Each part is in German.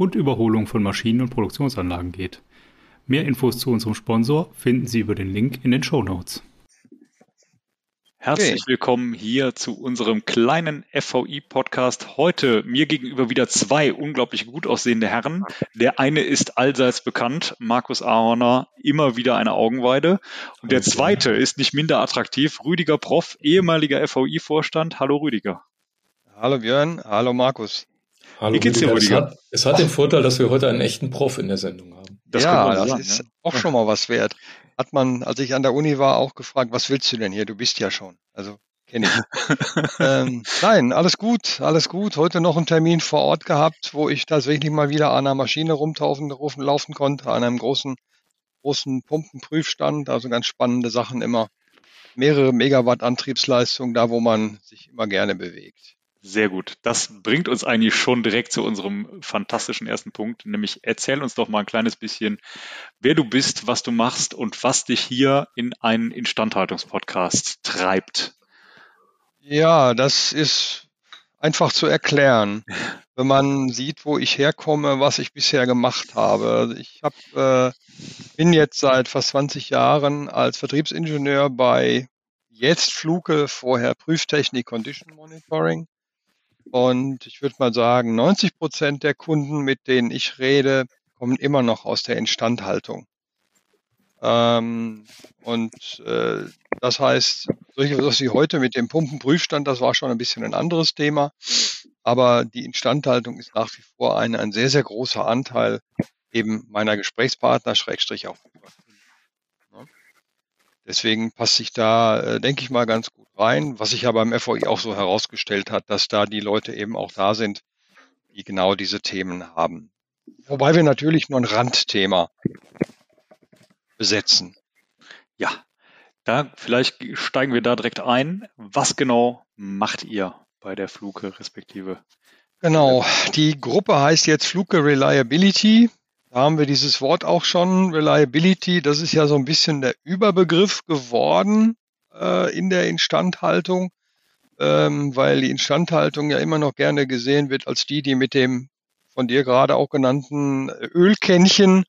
und Überholung von Maschinen und Produktionsanlagen geht. Mehr Infos zu unserem Sponsor finden Sie über den Link in den Show Notes. Herzlich okay. willkommen hier zu unserem kleinen FVI-Podcast. Heute mir gegenüber wieder zwei unglaublich gut aussehende Herren. Der eine ist allseits bekannt, Markus Ahorner, immer wieder eine Augenweide. Und der zweite ist nicht minder attraktiv, Rüdiger Prof, ehemaliger FVI-Vorstand. Hallo Rüdiger. Hallo Björn, hallo Markus. Hallo, Wie geht's dir, Rüdiger? Es hat, es hat den Vorteil, dass wir heute einen echten Prof in der Sendung haben. Das ja, das sagen, ist ja. auch schon mal was wert hat man, als ich an der Uni war, auch gefragt, was willst du denn hier? Du bist ja schon. Also kenne ich. ähm, nein, alles gut, alles gut. Heute noch einen Termin vor Ort gehabt, wo ich tatsächlich mal wieder an einer Maschine rumtaufen, rufen, laufen konnte, an einem großen, großen Pumpenprüfstand. Also ganz spannende Sachen immer. Mehrere Megawatt Antriebsleistung, da wo man sich immer gerne bewegt. Sehr gut. Das bringt uns eigentlich schon direkt zu unserem fantastischen ersten Punkt, nämlich erzähl uns doch mal ein kleines bisschen, wer du bist, was du machst und was dich hier in einen Instandhaltungspodcast treibt. Ja, das ist einfach zu erklären, wenn man sieht, wo ich herkomme, was ich bisher gemacht habe. Ich hab, äh, bin jetzt seit fast 20 Jahren als Vertriebsingenieur bei jetzt Fluke, vorher Prüftechnik Condition Monitoring und ich würde mal sagen, 90 Prozent der Kunden, mit denen ich rede, kommen immer noch aus der Instandhaltung. Ähm, und äh, das heißt, solche was wie heute mit dem Pumpenprüfstand, das war schon ein bisschen ein anderes Thema. Aber die Instandhaltung ist nach wie vor ein, ein sehr, sehr großer Anteil eben meiner Gesprächspartner, Schrägstrich auch Deswegen passt sich da, äh, denke ich mal, ganz gut rein. Was sich ja beim FOI auch so herausgestellt hat, dass da die Leute eben auch da sind, die genau diese Themen haben. Wobei wir natürlich nur ein Randthema besetzen. Ja, da vielleicht steigen wir da direkt ein. Was genau macht ihr bei der Fluke respektive? Genau, die Gruppe heißt jetzt Fluke Reliability. Da haben wir dieses Wort auch schon, Reliability, das ist ja so ein bisschen der Überbegriff geworden äh, in der Instandhaltung, ähm, weil die Instandhaltung ja immer noch gerne gesehen wird als die, die mit dem von dir gerade auch genannten Ölkännchen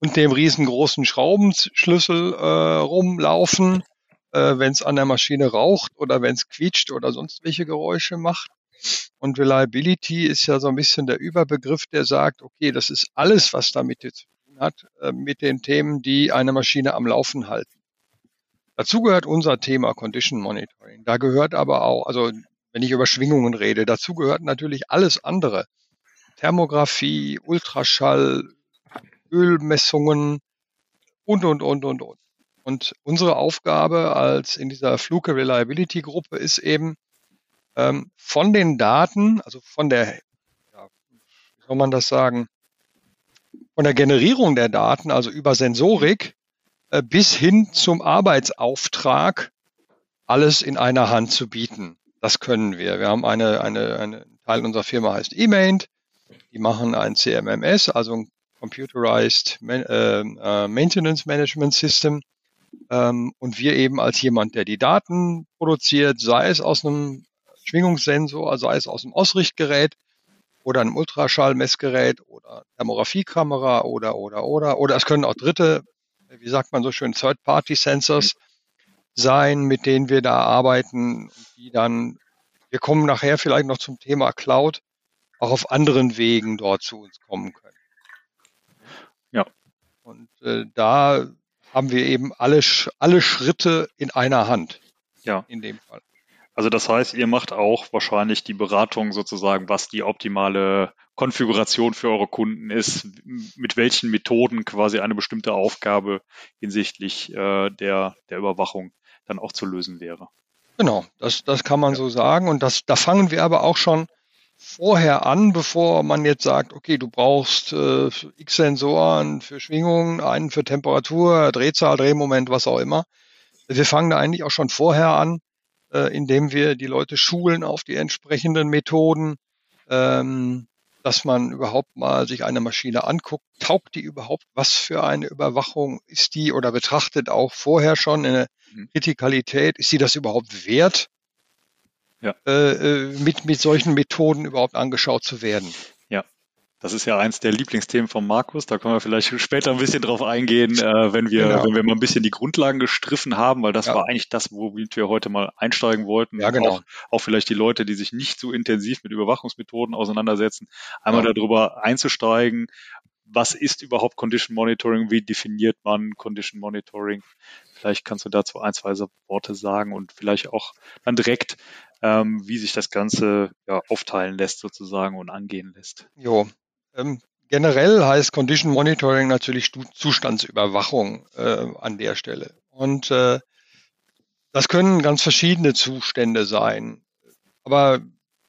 und dem riesengroßen Schraubenschlüssel äh, rumlaufen, äh, wenn es an der Maschine raucht oder wenn es quietscht oder sonst welche Geräusche macht. Und Reliability ist ja so ein bisschen der Überbegriff, der sagt, okay, das ist alles, was damit zu tun hat, äh, mit den Themen, die eine Maschine am Laufen halten. Dazu gehört unser Thema Condition Monitoring. Da gehört aber auch, also wenn ich über Schwingungen rede, dazu gehört natürlich alles andere. Thermografie, Ultraschall, Ölmessungen und, und, und, und, und. Und unsere Aufgabe als in dieser Fluke Reliability Gruppe ist eben, ähm, von den Daten, also von der, ja, wie soll man das sagen, von der Generierung der Daten, also über Sensorik, äh, bis hin zum Arbeitsauftrag, alles in einer Hand zu bieten. Das können wir. Wir haben eine, eine, eine Teil unserer Firma heißt eMaint. Die machen ein CMMS, also ein Computerized äh, äh, Maintenance Management System. Ähm, und wir eben als jemand, der die Daten produziert, sei es aus einem Schwingungssensor, sei es aus dem Ausrichtgerät oder einem Ultraschallmessgerät oder Thermografiekamera oder, oder, oder, oder es können auch dritte, wie sagt man so schön, Third-Party-Sensors sein, mit denen wir da arbeiten, die dann, wir kommen nachher vielleicht noch zum Thema Cloud, auch auf anderen Wegen dort zu uns kommen können. Ja. Und äh, da haben wir eben alle, alle Schritte in einer Hand. Ja. In dem Fall. Also das heißt, ihr macht auch wahrscheinlich die Beratung sozusagen, was die optimale Konfiguration für eure Kunden ist, mit welchen Methoden quasi eine bestimmte Aufgabe hinsichtlich äh, der, der Überwachung dann auch zu lösen wäre. Genau, das, das kann man ja. so sagen. Und das, da fangen wir aber auch schon vorher an, bevor man jetzt sagt, okay, du brauchst äh, x Sensoren für Schwingungen, einen für Temperatur, Drehzahl, Drehmoment, was auch immer. Wir fangen da eigentlich auch schon vorher an, äh, indem wir die Leute schulen auf die entsprechenden Methoden, ähm, dass man überhaupt mal sich eine Maschine anguckt, taugt die überhaupt, was für eine Überwachung ist die oder betrachtet auch vorher schon eine mhm. Kritikalität, ist sie das überhaupt wert, ja. Äh, äh, mit, mit solchen Methoden überhaupt angeschaut zu werden. Das ist ja eins der Lieblingsthemen von Markus. Da können wir vielleicht später ein bisschen drauf eingehen, äh, wenn wir, genau. wenn wir mal ein bisschen die Grundlagen gestriffen haben, weil das ja. war eigentlich das, womit wir heute mal einsteigen wollten. Ja, genau. Auch, auch, vielleicht die Leute, die sich nicht so intensiv mit Überwachungsmethoden auseinandersetzen, einmal ja. darüber einzusteigen, was ist überhaupt Condition Monitoring? Wie definiert man Condition Monitoring? Vielleicht kannst du dazu ein, zwei Worte sagen und vielleicht auch dann direkt ähm, wie sich das Ganze ja, aufteilen lässt sozusagen und angehen lässt. Jo, ähm, generell heißt Condition Monitoring natürlich Zustandsüberwachung äh, an der Stelle. Und äh, das können ganz verschiedene Zustände sein. Aber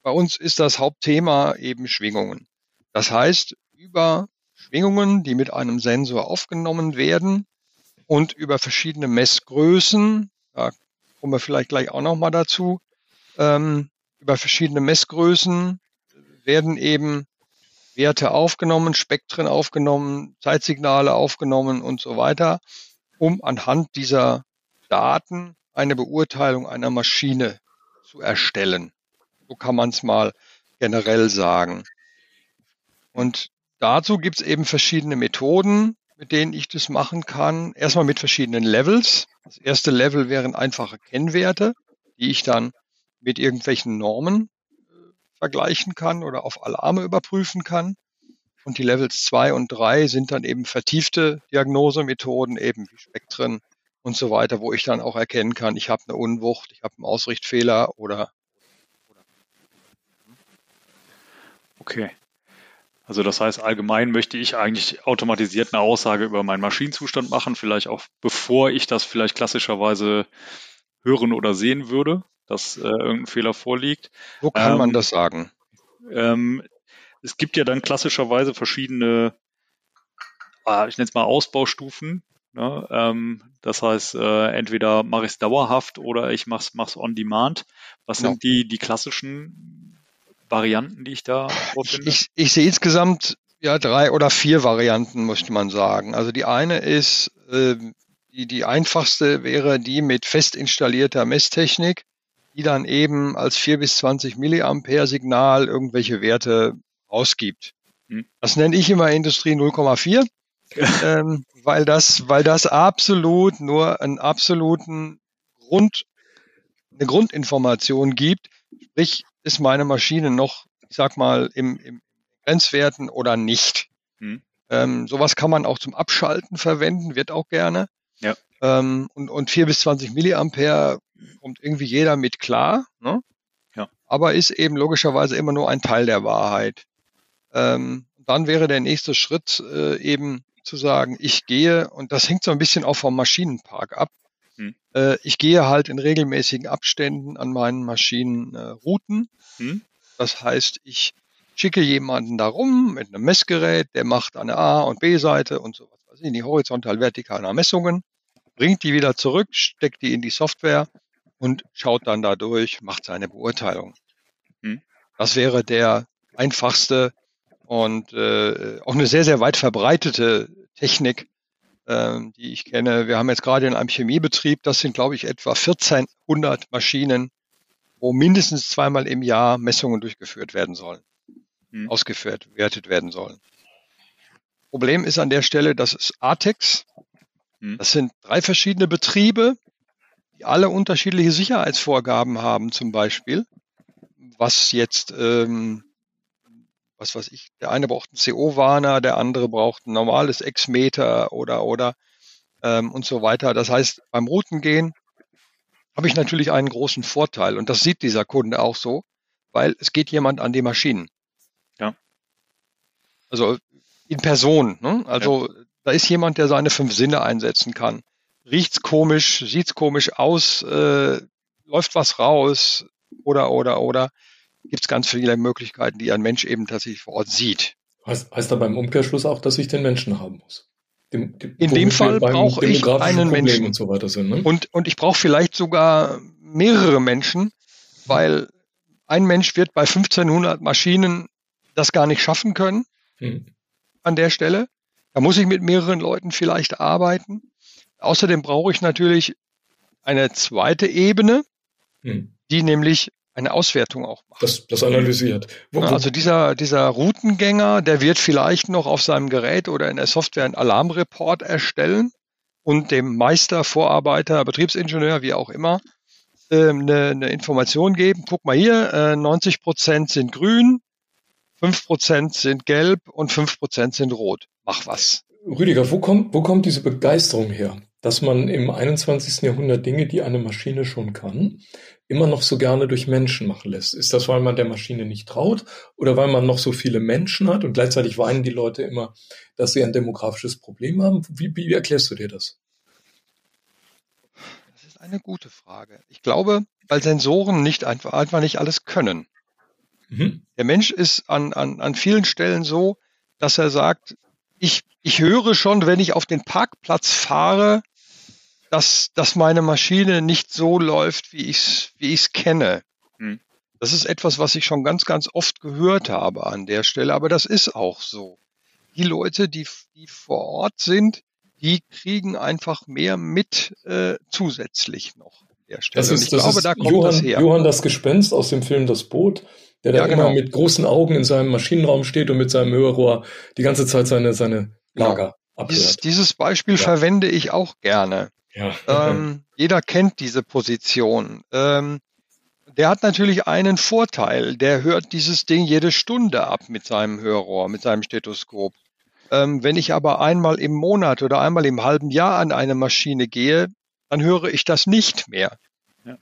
bei uns ist das Hauptthema eben Schwingungen. Das heißt, über Schwingungen, die mit einem Sensor aufgenommen werden und über verschiedene Messgrößen, da kommen wir vielleicht gleich auch nochmal dazu, ähm, über verschiedene Messgrößen werden eben Werte aufgenommen, Spektren aufgenommen, Zeitsignale aufgenommen und so weiter, um anhand dieser Daten eine Beurteilung einer Maschine zu erstellen. So kann man es mal generell sagen. Und dazu gibt es eben verschiedene Methoden, mit denen ich das machen kann. Erstmal mit verschiedenen Levels. Das erste Level wären einfache Kennwerte, die ich dann mit irgendwelchen Normen vergleichen kann oder auf Alarme überprüfen kann. Und die Levels 2 und 3 sind dann eben vertiefte Diagnosemethoden, eben wie Spektren und so weiter, wo ich dann auch erkennen kann, ich habe eine Unwucht, ich habe einen Ausrichtfehler oder. Okay. Also das heißt, allgemein möchte ich eigentlich automatisiert eine Aussage über meinen Maschinenzustand machen, vielleicht auch bevor ich das vielleicht klassischerweise hören oder sehen würde dass äh, irgendein Fehler vorliegt. Wo kann ähm, man das sagen? Ähm, es gibt ja dann klassischerweise verschiedene, äh, ich nenne es mal Ausbaustufen. Ne? Ähm, das heißt, äh, entweder mache ich es dauerhaft oder ich mache es on demand. Was ja. sind die, die klassischen Varianten, die ich da vorfinde? Ich, ich sehe insgesamt ja drei oder vier Varianten, möchte man sagen. Also die eine ist, äh, die, die einfachste wäre die mit fest installierter Messtechnik die dann eben als 4 bis 20 Milliampere Signal irgendwelche Werte ausgibt. Hm. Das nenne ich immer Industrie 0,4, ähm, weil das, weil das absolut nur einen absoluten Grund, eine Grundinformation gibt. Sprich, ist meine Maschine noch, ich sag mal, im, im Grenzwerten oder nicht. Hm. Ähm, sowas kann man auch zum Abschalten verwenden, wird auch gerne. Ja. Ähm, und, und 4 bis 20 Milliampere kommt irgendwie jeder mit klar, ne? ja. aber ist eben logischerweise immer nur ein Teil der Wahrheit. Ähm, dann wäre der nächste Schritt äh, eben zu sagen, ich gehe, und das hängt so ein bisschen auch vom Maschinenpark ab, hm. äh, ich gehe halt in regelmäßigen Abständen an meinen Maschinen äh, Routen. Hm. Das heißt, ich schicke jemanden da rum mit einem Messgerät, der macht eine A- und B-Seite und so was weiß ich, die horizontal-vertikalen Messungen bringt die wieder zurück, steckt die in die Software und schaut dann da durch, macht seine Beurteilung. Hm. Das wäre der einfachste und äh, auch eine sehr, sehr weit verbreitete Technik, äh, die ich kenne. Wir haben jetzt gerade in einem Chemiebetrieb, das sind, glaube ich, etwa 1400 Maschinen, wo mindestens zweimal im Jahr Messungen durchgeführt werden sollen, hm. ausgeführt, wertet werden sollen. Problem ist an der Stelle, dass es ATEX, hm. Das sind drei verschiedene Betriebe, alle unterschiedliche Sicherheitsvorgaben haben, zum Beispiel. Was jetzt, ähm, was weiß ich, der eine braucht einen CO-Warner, der andere braucht ein normales X-Meter oder, oder ähm, und so weiter. Das heißt, beim Routengehen habe ich natürlich einen großen Vorteil und das sieht dieser Kunde auch so, weil es geht jemand an die Maschinen. Ja. Also in Person. Ne? Also ja. Da ist jemand, der seine fünf Sinne einsetzen kann. Riecht's komisch, sieht's komisch aus, äh, läuft was raus oder oder oder. gibt es ganz viele Möglichkeiten, die ein Mensch eben tatsächlich vor Ort sieht. Heißt, heißt aber im Umkehrschluss auch, dass ich den Menschen haben muss. Dem, dem, in dem Fall brauche ich einen Problem Menschen. Und, so weiter sind, ne? und, und ich brauche vielleicht sogar mehrere Menschen, weil ein Mensch wird bei 1500 Maschinen das gar nicht schaffen können hm. an der Stelle. Da muss ich mit mehreren Leuten vielleicht arbeiten. Außerdem brauche ich natürlich eine zweite Ebene, hm. die nämlich eine Auswertung auch macht. Das, das analysiert. Wo, wo? Also dieser, dieser Routengänger, der wird vielleicht noch auf seinem Gerät oder in der Software einen Alarmreport erstellen und dem Meister, Vorarbeiter, Betriebsingenieur, wie auch immer, ähm, eine, eine Information geben. Guck mal hier, 90 äh, Prozent sind grün, 5 Prozent sind gelb und 5 Prozent sind rot. Mach was. Rüdiger, wo kommt, wo kommt diese Begeisterung her? dass man im 21. Jahrhundert Dinge, die eine Maschine schon kann, immer noch so gerne durch Menschen machen lässt. Ist das, weil man der Maschine nicht traut oder weil man noch so viele Menschen hat und gleichzeitig weinen die Leute immer, dass sie ein demografisches Problem haben? Wie, wie erklärst du dir das? Das ist eine gute Frage. Ich glaube, weil Sensoren nicht einfach, einfach nicht alles können. Mhm. Der Mensch ist an, an, an vielen Stellen so, dass er sagt, ich, ich höre schon, wenn ich auf den Parkplatz fahre, dass, dass meine Maschine nicht so läuft, wie ich es wie ich's kenne. Hm. Das ist etwas, was ich schon ganz, ganz oft gehört habe an der Stelle, aber das ist auch so. Die Leute, die, die vor Ort sind, die kriegen einfach mehr mit äh, zusätzlich noch an der Stelle. Das ist, ich das glaube, ist da kommt Johann, das her. Johann das Gespenst aus dem Film Das Boot, der da ja, genau. immer mit großen Augen in seinem Maschinenraum steht und mit seinem Hörrohr die ganze Zeit seine, seine. Lager genau. Dieses, dieses Beispiel ja. verwende ich auch gerne. Ja. Ähm, jeder kennt diese Position. Ähm, der hat natürlich einen Vorteil. Der hört dieses Ding jede Stunde ab mit seinem Hörrohr, mit seinem Stethoskop. Ähm, wenn ich aber einmal im Monat oder einmal im halben Jahr an eine Maschine gehe, dann höre ich das nicht mehr. Ja.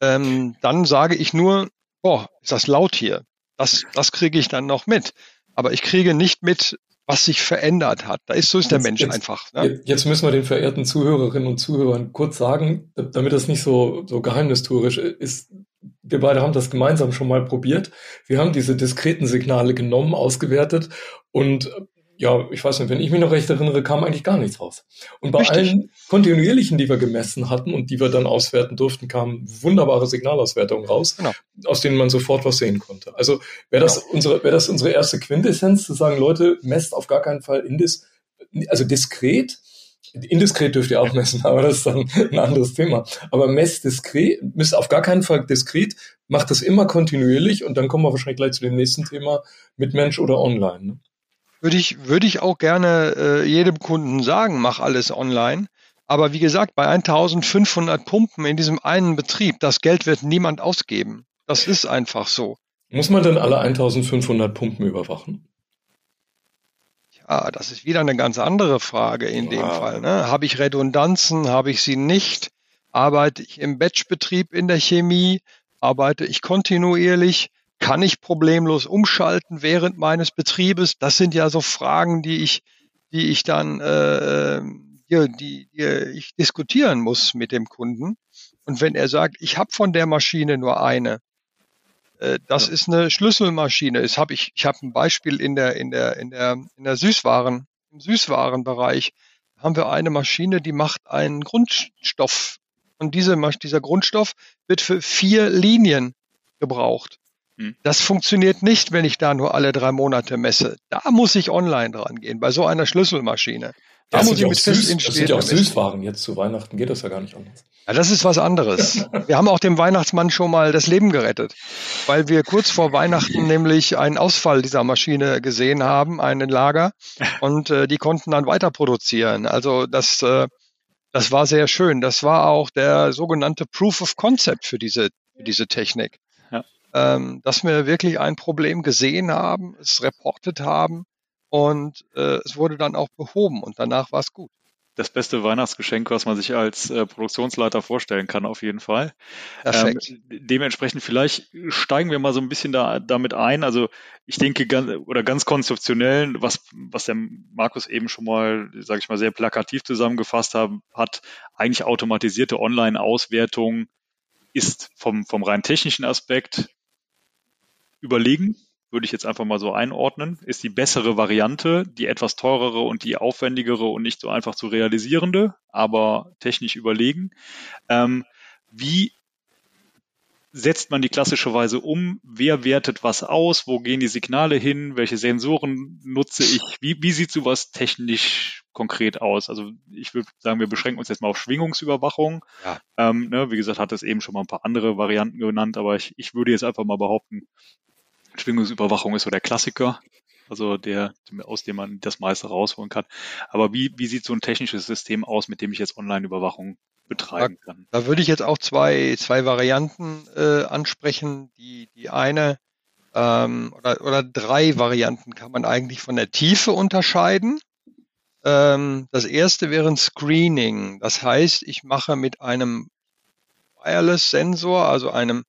Ähm, dann sage ich nur, boah, ist das laut hier. Das, das kriege ich dann noch mit. Aber ich kriege nicht mit, was sich verändert hat. Da ist so ist der jetzt, Mensch jetzt, einfach. Ne? Jetzt müssen wir den verehrten Zuhörerinnen und Zuhörern kurz sagen, damit das nicht so, so geheimnistuerisch ist. Wir beide haben das gemeinsam schon mal probiert. Wir haben diese diskreten Signale genommen, ausgewertet und ja, ich weiß nicht, wenn ich mich noch recht erinnere, kam eigentlich gar nichts raus. Und bei Richtig. allen kontinuierlichen, die wir gemessen hatten und die wir dann auswerten durften, kamen wunderbare Signalauswertungen raus, genau. aus denen man sofort was sehen konnte. Also wäre das genau. unsere, wäre das unsere erste Quintessenz, zu sagen, Leute, messt auf gar keinen Fall indis, also diskret. Indiskret dürft ihr auch messen, aber das ist dann ein anderes Thema. Aber messt diskret, misst auf gar keinen Fall diskret, macht das immer kontinuierlich und dann kommen wir wahrscheinlich gleich zu dem nächsten Thema mit Mensch oder online. Ne? Würde ich, würde ich auch gerne äh, jedem Kunden sagen, mach alles online. Aber wie gesagt, bei 1500 Pumpen in diesem einen Betrieb, das Geld wird niemand ausgeben. Das ist einfach so. Muss man denn alle 1500 Pumpen überwachen? Ja, das ist wieder eine ganz andere Frage in wow. dem Fall. Ne? Habe ich Redundanzen? Habe ich sie nicht? Arbeite ich im Batchbetrieb in der Chemie? Arbeite ich kontinuierlich? Kann ich problemlos umschalten während meines Betriebes? Das sind ja so Fragen, die ich, die ich dann, äh, die, die, die ich diskutieren muss mit dem Kunden. Und wenn er sagt, ich habe von der Maschine nur eine, äh, das ja. ist eine Schlüsselmaschine. Das hab ich ich habe ein Beispiel in der in der in der in der Süßwaren im Süßwarenbereich haben wir eine Maschine, die macht einen Grundstoff und diese, dieser Grundstoff wird für vier Linien gebraucht. Hm. Das funktioniert nicht, wenn ich da nur alle drei Monate messe. Da muss ich online dran gehen, bei so einer Schlüsselmaschine. Da das muss ich mit süß, Das sind ja auch Süßwaren. Jetzt zu Weihnachten geht das ja gar nicht anders. Ja, das ist was anderes. wir haben auch dem Weihnachtsmann schon mal das Leben gerettet, weil wir kurz vor Weihnachten nämlich einen Ausfall dieser Maschine gesehen haben, einen Lager, und äh, die konnten dann weiter produzieren. Also das, äh, das war sehr schön. Das war auch der sogenannte Proof of Concept für diese, für diese Technik ähm, dass wir wirklich ein Problem gesehen haben, es reportet haben und äh, es wurde dann auch behoben und danach war es gut. Das beste Weihnachtsgeschenk, was man sich als äh, Produktionsleiter vorstellen kann, auf jeden Fall. Perfekt. Ähm, dementsprechend vielleicht steigen wir mal so ein bisschen da, damit ein. Also ich denke ganz, oder ganz konzeptionell, was, was der Markus eben schon mal, sage ich mal, sehr plakativ zusammengefasst haben, hat eigentlich automatisierte Online-Auswertung ist vom, vom rein technischen Aspekt überlegen, würde ich jetzt einfach mal so einordnen, ist die bessere Variante, die etwas teurere und die aufwendigere und nicht so einfach zu realisierende, aber technisch überlegen. Ähm, wie setzt man die klassischerweise um? Wer wertet was aus? Wo gehen die Signale hin? Welche Sensoren nutze ich? Wie, wie sieht sowas technisch konkret aus? Also ich würde sagen, wir beschränken uns jetzt mal auf Schwingungsüberwachung. Ja. Ähm, ne, wie gesagt, hat es eben schon mal ein paar andere Varianten genannt, aber ich, ich würde jetzt einfach mal behaupten, Schwingungsüberwachung ist so der Klassiker, also der, aus dem man das meiste rausholen kann. Aber wie, wie sieht so ein technisches System aus, mit dem ich jetzt Online-Überwachung betreiben kann? Da, da, würde ich jetzt auch zwei, zwei Varianten äh, ansprechen. Die, die eine ähm, oder, oder drei Varianten kann man eigentlich von der Tiefe unterscheiden. Ähm, das erste wäre ein Screening. Das heißt, ich mache mit einem Wireless-Sensor, also einem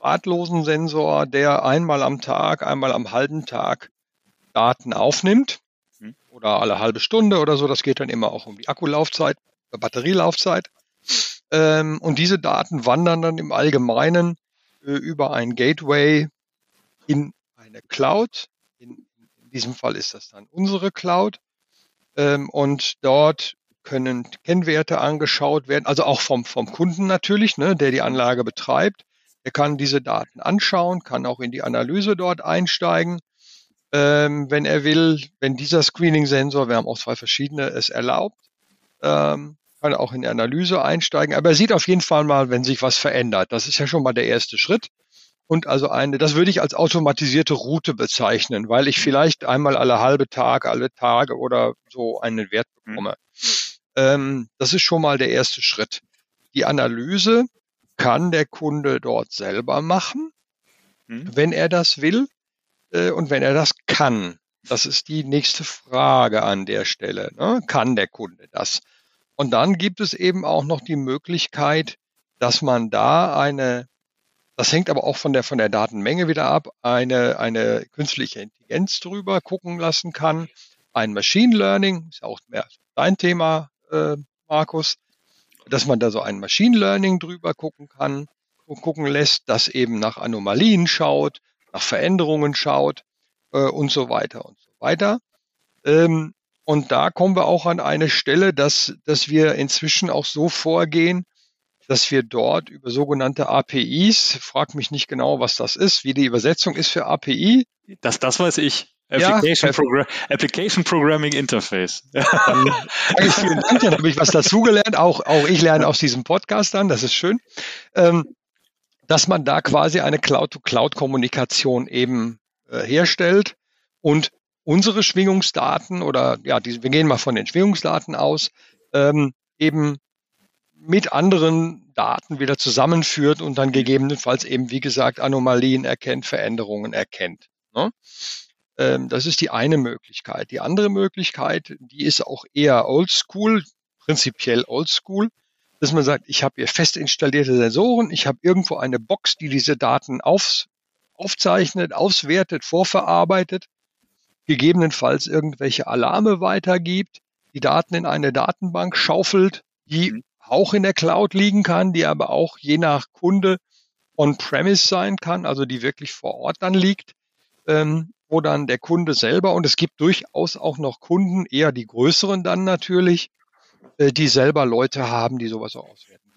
drahtlosen Sensor, der einmal am Tag, einmal am halben Tag Daten aufnimmt mhm. oder alle halbe Stunde oder so. Das geht dann immer auch um die Akkulaufzeit, äh, Batterielaufzeit. Ähm, und diese Daten wandern dann im Allgemeinen äh, über ein Gateway in eine Cloud. In, in, diesem Fall ist das dann unsere Cloud. Ähm, und dort können Kennwerte angeschaut werden, also auch vom, vom Kunden natürlich, ne, der die Anlage betreibt. Er kann diese Daten anschauen, kann auch in die Analyse dort einsteigen, ähm, wenn er will. Wenn dieser Screening-Sensor, wir haben auch zwei verschiedene, es erlaubt, ähm, kann auch in die Analyse einsteigen. Aber er sieht auf jeden Fall mal, wenn sich was verändert. Das ist ja schon mal der erste Schritt. Und also eine, das würde ich als automatisierte Route bezeichnen, weil ich vielleicht einmal alle halbe Tag, alle Tage oder so einen Wert bekomme. Ähm, das ist schon mal der erste Schritt. Die Analyse kann der Kunde dort selber machen, mhm. wenn er das will äh, und wenn er das kann. Das ist die nächste Frage an der Stelle. Ne? Kann der Kunde das? Und dann gibt es eben auch noch die Möglichkeit, dass man da eine, das hängt aber auch von der, von der Datenmenge wieder ab, eine, eine künstliche Intelligenz drüber gucken lassen kann. Ein Machine Learning, ist auch mehr dein Thema, äh, Markus, dass man da so ein Machine Learning drüber gucken kann und gucken lässt, das eben nach Anomalien schaut, nach Veränderungen schaut äh, und so weiter und so weiter. Ähm, und da kommen wir auch an eine Stelle, dass, dass wir inzwischen auch so vorgehen, dass wir dort über sogenannte APIs, frag mich nicht genau, was das ist, wie die Übersetzung ist für API. Das, das weiß ich. Application, ja, Program Application Programming Interface. Dann ich vielen Dank, dann habe ich was dazugelernt. Auch, auch ich lerne aus diesem Podcast dann, das ist schön. Ähm, dass man da quasi eine Cloud-to-Cloud-Kommunikation eben äh, herstellt und unsere Schwingungsdaten oder ja, die, wir gehen mal von den Schwingungsdaten aus, ähm, eben mit anderen Daten wieder zusammenführt und dann gegebenenfalls eben, wie gesagt, Anomalien erkennt, Veränderungen erkennt. Ne? Ähm, das ist die eine Möglichkeit. Die andere Möglichkeit, die ist auch eher oldschool, prinzipiell oldschool, dass man sagt, ich habe hier fest installierte Sensoren, ich habe irgendwo eine Box, die diese Daten auf, aufzeichnet, auswertet, vorverarbeitet, gegebenenfalls irgendwelche Alarme weitergibt, die Daten in eine Datenbank schaufelt, die mhm. auch in der Cloud liegen kann, die aber auch je nach Kunde on-premise sein kann, also die wirklich vor Ort dann liegt. Ähm, wo dann der Kunde selber, und es gibt durchaus auch noch Kunden, eher die größeren dann natürlich, äh, die selber Leute haben, die sowas auch auswerten.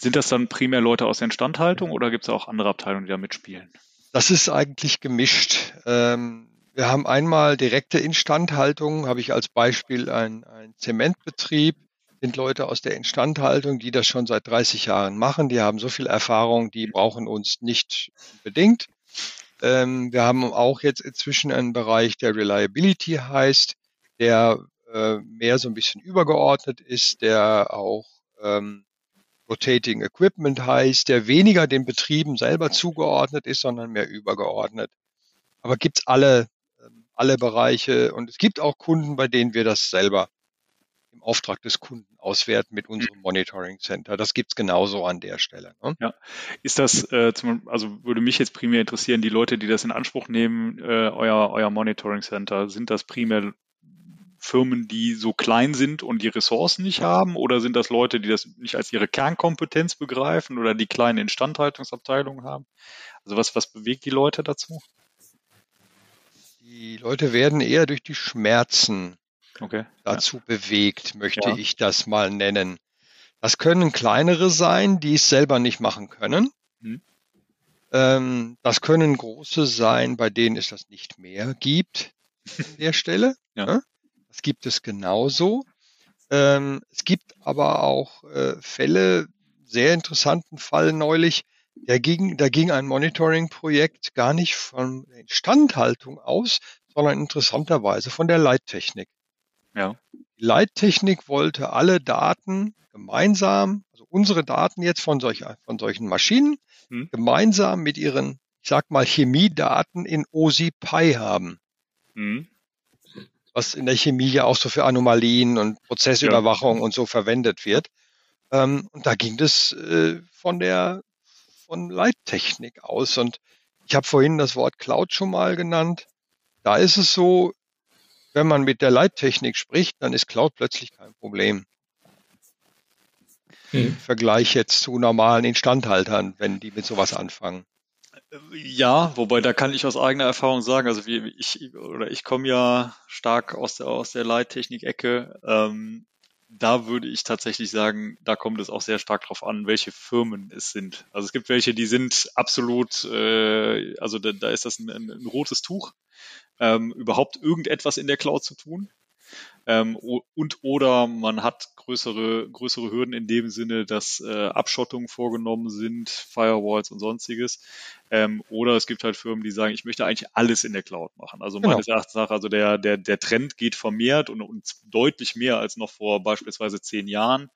Sind das dann primär Leute aus der Instandhaltung oder gibt es auch andere Abteilungen, die da mitspielen? Das ist eigentlich gemischt. Ähm, wir haben einmal direkte Instandhaltung, habe ich als Beispiel ein, ein Zementbetrieb, sind Leute aus der Instandhaltung, die das schon seit 30 Jahren machen. Die haben so viel Erfahrung, die brauchen uns nicht bedingt. Ähm, wir haben auch jetzt inzwischen einen Bereich, der Reliability heißt, der äh, mehr so ein bisschen übergeordnet ist, der auch ähm, Rotating Equipment heißt, der weniger den Betrieben selber zugeordnet ist, sondern mehr übergeordnet. Aber gibt's alle, ähm, alle Bereiche und es gibt auch Kunden, bei denen wir das selber im Auftrag des Kunden auswerten mit unserem Monitoring Center. Das gibt's genauso an der Stelle. Ne? Ja. Ist das, äh, zum, also würde mich jetzt primär interessieren, die Leute, die das in Anspruch nehmen, äh, euer, euer Monitoring Center, sind das primär Firmen, die so klein sind und die Ressourcen nicht haben? Oder sind das Leute, die das nicht als ihre Kernkompetenz begreifen oder die kleine Instandhaltungsabteilungen haben? Also was, was bewegt die Leute dazu? Die Leute werden eher durch die Schmerzen okay. dazu ja. bewegt, möchte ja. ich das mal nennen. Das können kleinere sein, die es selber nicht machen können. Hm. Ähm, das können große sein, bei denen es das nicht mehr gibt an der Stelle. Ja. Ne? Das gibt es genauso. Ähm, es gibt aber auch äh, Fälle, sehr interessanten Fall neulich, da ging, da ging ein Monitoring-Projekt gar nicht von der Instandhaltung aus, sondern interessanterweise von der Leittechnik. Ja. Die Leittechnik wollte alle Daten gemeinsam, also unsere Daten jetzt von, solch, von solchen Maschinen, hm. gemeinsam mit ihren, ich sag mal, Chemiedaten in OSI Pi haben. Hm. Was in der Chemie ja auch so für Anomalien und Prozessüberwachung ja. und so verwendet wird. Ähm, und da ging das äh, von der von Leittechnik aus. Und ich habe vorhin das Wort Cloud schon mal genannt. Da ist es so, wenn man mit der Leittechnik spricht, dann ist Cloud plötzlich kein Problem. Hm. Vergleich jetzt zu normalen Instandhaltern, wenn die mit sowas anfangen. Ja, wobei da kann ich aus eigener Erfahrung sagen, also wie ich oder ich komme ja stark aus der aus der Leittechnik-Ecke. Ähm, da würde ich tatsächlich sagen, da kommt es auch sehr stark drauf an, welche Firmen es sind. Also es gibt welche, die sind absolut, äh, also da, da ist das ein, ein, ein rotes Tuch, ähm, überhaupt irgendetwas in der Cloud zu tun. Ähm, und oder man hat größere, größere Hürden in dem Sinne, dass äh, Abschottungen vorgenommen sind, Firewalls und sonstiges. Ähm, oder es gibt halt Firmen, die sagen, ich möchte eigentlich alles in der Cloud machen. Also genau. meines Erachtens nach, also der, der, der Trend geht vermehrt und, und deutlich mehr als noch vor beispielsweise zehn Jahren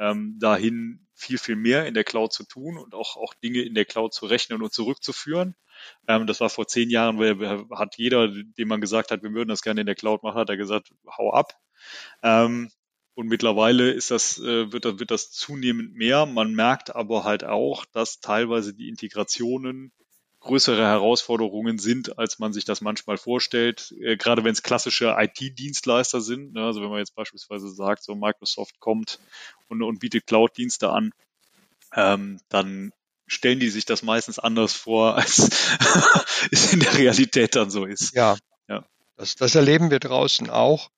ähm, dahin viel, viel mehr in der Cloud zu tun und auch, auch Dinge in der Cloud zu rechnen und zurückzuführen. Ähm, das war vor zehn Jahren, weil hat jeder, dem man gesagt hat, wir würden das gerne in der Cloud machen, hat er gesagt, hau ab. Ähm, und mittlerweile ist das, äh, wird, das, wird das zunehmend mehr. Man merkt aber halt auch, dass teilweise die Integrationen größere Herausforderungen sind, als man sich das manchmal vorstellt. Äh, gerade wenn es klassische IT-Dienstleister sind. Ne? Also wenn man jetzt beispielsweise sagt, so Microsoft kommt und, und bietet Cloud-Dienste an, ähm, dann stellen die sich das meistens anders vor, als es in der Realität dann so ist. Ja, ja. Das, das erleben wir draußen auch.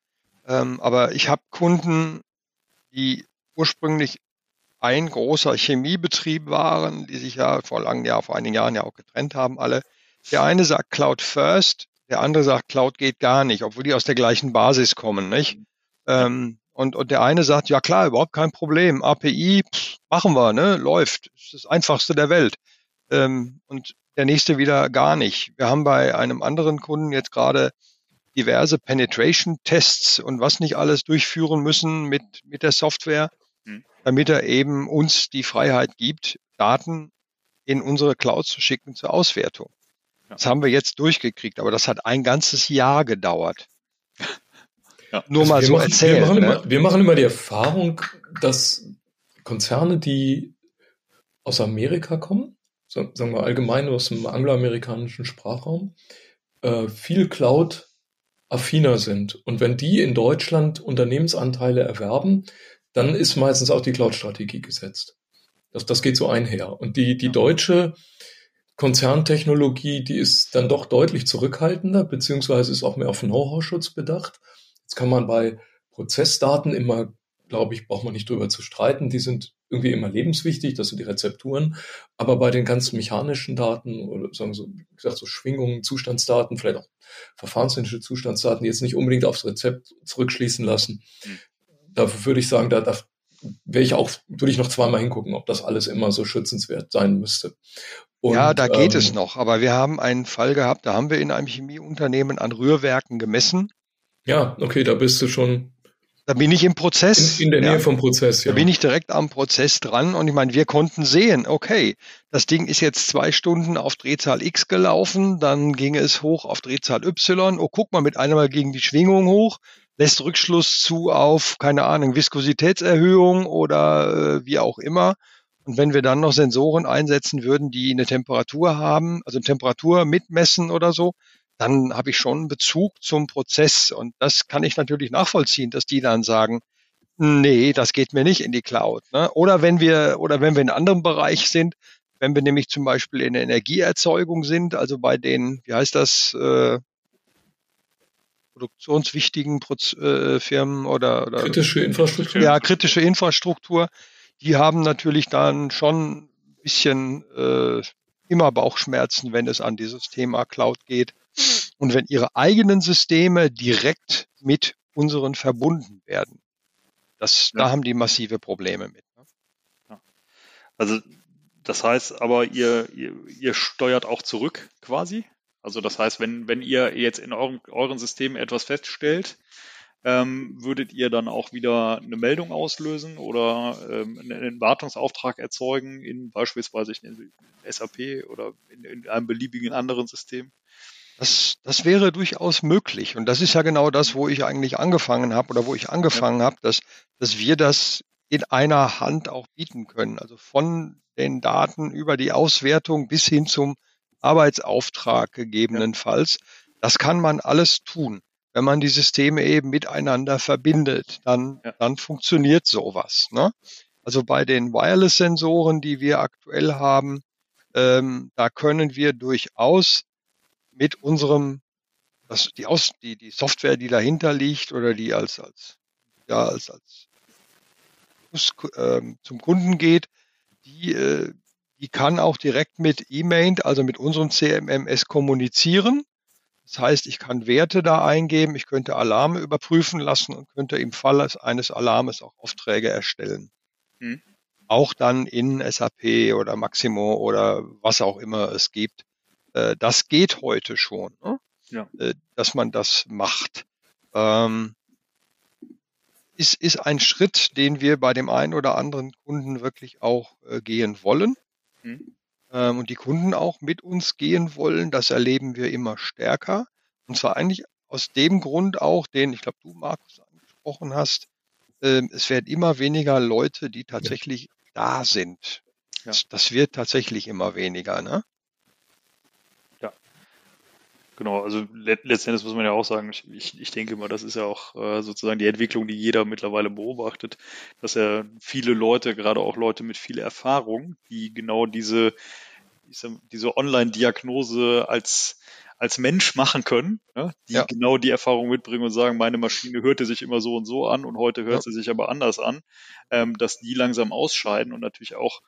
Ähm, aber ich habe Kunden, die ursprünglich ein großer Chemiebetrieb waren, die sich ja vor langen Jahren, vor einigen Jahren ja auch getrennt haben, alle. Der eine sagt Cloud First, der andere sagt Cloud geht gar nicht, obwohl die aus der gleichen Basis kommen, nicht? Ähm, und, und der eine sagt, ja klar, überhaupt kein Problem, API, pff, machen wir, ne, läuft, ist das einfachste der Welt. Ähm, und der nächste wieder gar nicht. Wir haben bei einem anderen Kunden jetzt gerade diverse Penetration-Tests und was nicht alles durchführen müssen mit, mit der Software. Damit er eben uns die Freiheit gibt, Daten in unsere Cloud zu schicken zur Auswertung. Ja. Das haben wir jetzt durchgekriegt, aber das hat ein ganzes Jahr gedauert. Ja. Nur also mal so machen, erzählt. Wir machen, ne? immer, wir machen immer die Erfahrung, dass Konzerne, die aus Amerika kommen, sagen wir allgemein aus dem angloamerikanischen Sprachraum, äh, viel Cloud affiner sind. Und wenn die in Deutschland Unternehmensanteile erwerben, dann ist meistens auch die Cloud-Strategie gesetzt. Das, das geht so einher. Und die, die deutsche Konzerntechnologie, die ist dann doch deutlich zurückhaltender, beziehungsweise ist auch mehr auf Know-how-Schutz bedacht. Jetzt kann man bei Prozessdaten immer, glaube ich, braucht man nicht drüber zu streiten. Die sind irgendwie immer lebenswichtig, das sind die Rezepturen. Aber bei den ganzen mechanischen Daten oder sagen so, wie gesagt, so Schwingungen, Zustandsdaten, vielleicht auch verfahrenstechnische Zustandsdaten, die jetzt nicht unbedingt aufs Rezept zurückschließen lassen. Mhm. Da würde ich sagen, da, da wäre ich auch, würde ich noch zweimal hingucken, ob das alles immer so schützenswert sein müsste. Und, ja, da geht ähm, es noch. Aber wir haben einen Fall gehabt, da haben wir in einem Chemieunternehmen an Rührwerken gemessen. Ja, okay, da bist du schon da bin ich im Prozess. In, in der Nähe ja. vom Prozess, ja. Da bin ich direkt am Prozess dran und ich meine, wir konnten sehen, okay, das Ding ist jetzt zwei Stunden auf Drehzahl X gelaufen, dann ging es hoch auf Drehzahl Y. Oh, guck mal, mit einmal gegen die Schwingung hoch, lässt Rückschluss zu auf, keine Ahnung, Viskositätserhöhung oder äh, wie auch immer. Und wenn wir dann noch Sensoren einsetzen würden, die eine Temperatur haben, also Temperatur mitmessen oder so, dann habe ich schon einen Bezug zum Prozess. Und das kann ich natürlich nachvollziehen, dass die dann sagen, nee, das geht mir nicht in die Cloud. Ne? Oder wenn wir, oder wenn wir in einem anderen Bereich sind, wenn wir nämlich zum Beispiel in der Energieerzeugung sind, also bei den, wie heißt das, äh, produktionswichtigen Proz äh, Firmen oder, oder kritische Infrastruktur. Ja, kritische Infrastruktur, die haben natürlich dann schon ein bisschen äh, immer Bauchschmerzen, wenn es an dieses Thema Cloud geht. Und wenn ihre eigenen Systeme direkt mit unseren verbunden werden. Das, ja. Da haben die massive Probleme mit. Ne? Ja. Also das heißt aber, ihr, ihr, ihr steuert auch zurück quasi? Also das heißt, wenn, wenn ihr jetzt in eurem, euren Systemen etwas feststellt, ähm, würdet ihr dann auch wieder eine Meldung auslösen oder ähm, einen Wartungsauftrag erzeugen in beispielsweise in SAP oder in, in einem beliebigen anderen System? Das, das wäre durchaus möglich. Und das ist ja genau das, wo ich eigentlich angefangen habe oder wo ich angefangen ja. habe, dass, dass wir das in einer Hand auch bieten können. Also von den Daten über die Auswertung bis hin zum Arbeitsauftrag gegebenenfalls. Das kann man alles tun. Wenn man die Systeme eben miteinander verbindet, dann, ja. dann funktioniert sowas. Ne? Also bei den Wireless-Sensoren, die wir aktuell haben, ähm, da können wir durchaus mit unserem, das, die, Aus, die, die Software, die dahinter liegt oder die als, als, ja, als, als äh, zum Kunden geht, die, äh, die kann auch direkt mit E-Mail, also mit unserem CMMS kommunizieren. Das heißt, ich kann Werte da eingeben, ich könnte Alarme überprüfen lassen und könnte im Fall eines Alarmes auch Aufträge erstellen. Hm. Auch dann in SAP oder Maximo oder was auch immer es gibt. Äh, das geht heute schon, ne? ja. Äh, dass man das macht. Ähm, ist, ist ein Schritt, den wir bei dem einen oder anderen Kunden wirklich auch äh, gehen wollen. Mhm. Ähm, und die Kunden auch mit uns gehen wollen. Das erleben wir immer stärker. Und zwar eigentlich aus dem Grund auch, den ich glaube, du, Markus, angesprochen hast. Ähm, es werden immer weniger Leute, die tatsächlich ja. da sind. Ja. Das, das, wird tatsächlich immer weniger. Ne? Genau, also letztendlich muss man ja auch sagen, ich, ich, ich denke mal, das ist ja auch äh, sozusagen die Entwicklung, die jeder mittlerweile beobachtet, dass ja viele Leute, gerade auch Leute mit viel Erfahrung, die genau diese, sag, diese Online-Diagnose als als Mensch machen können, ja, die ja. genau die Erfahrung mitbringen und sagen, meine Maschine hörte sich immer so und so an und heute hört ja. sie sich aber anders an, ähm, dass die langsam ausscheiden und natürlich auch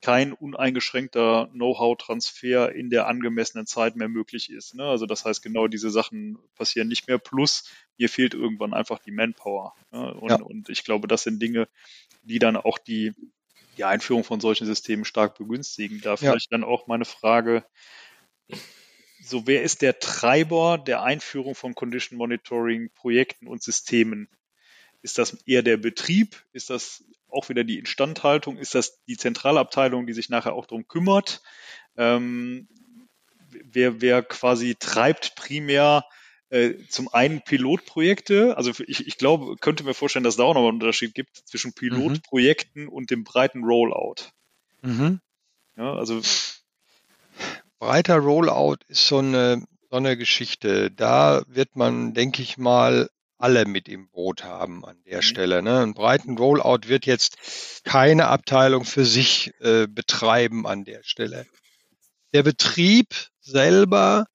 kein uneingeschränkter Know-how-Transfer in der angemessenen Zeit mehr möglich ist. Ne? Also das heißt, genau diese Sachen passieren nicht mehr. Plus, mir fehlt irgendwann einfach die Manpower. Ne? Und, ja. und ich glaube, das sind Dinge, die dann auch die, die Einführung von solchen Systemen stark begünstigen. Da vielleicht ja. dann auch meine Frage, so wer ist der Treiber der Einführung von Condition Monitoring Projekten und Systemen? Ist das eher der Betrieb? Ist das auch wieder die Instandhaltung? Ist das die Zentralabteilung, die sich nachher auch darum kümmert? Ähm, wer, wer quasi treibt primär äh, zum einen Pilotprojekte, also ich, ich glaube, könnte mir vorstellen, dass da auch noch einen Unterschied gibt zwischen Pilotprojekten mhm. und dem breiten Rollout. Mhm. Ja, also breiter Rollout ist so eine, so eine Geschichte. Da wird man, denke ich mal, alle mit im Boot haben an der mhm. Stelle. Ne? Ein breiten Rollout wird jetzt keine Abteilung für sich äh, betreiben an der Stelle. Der Betrieb selber,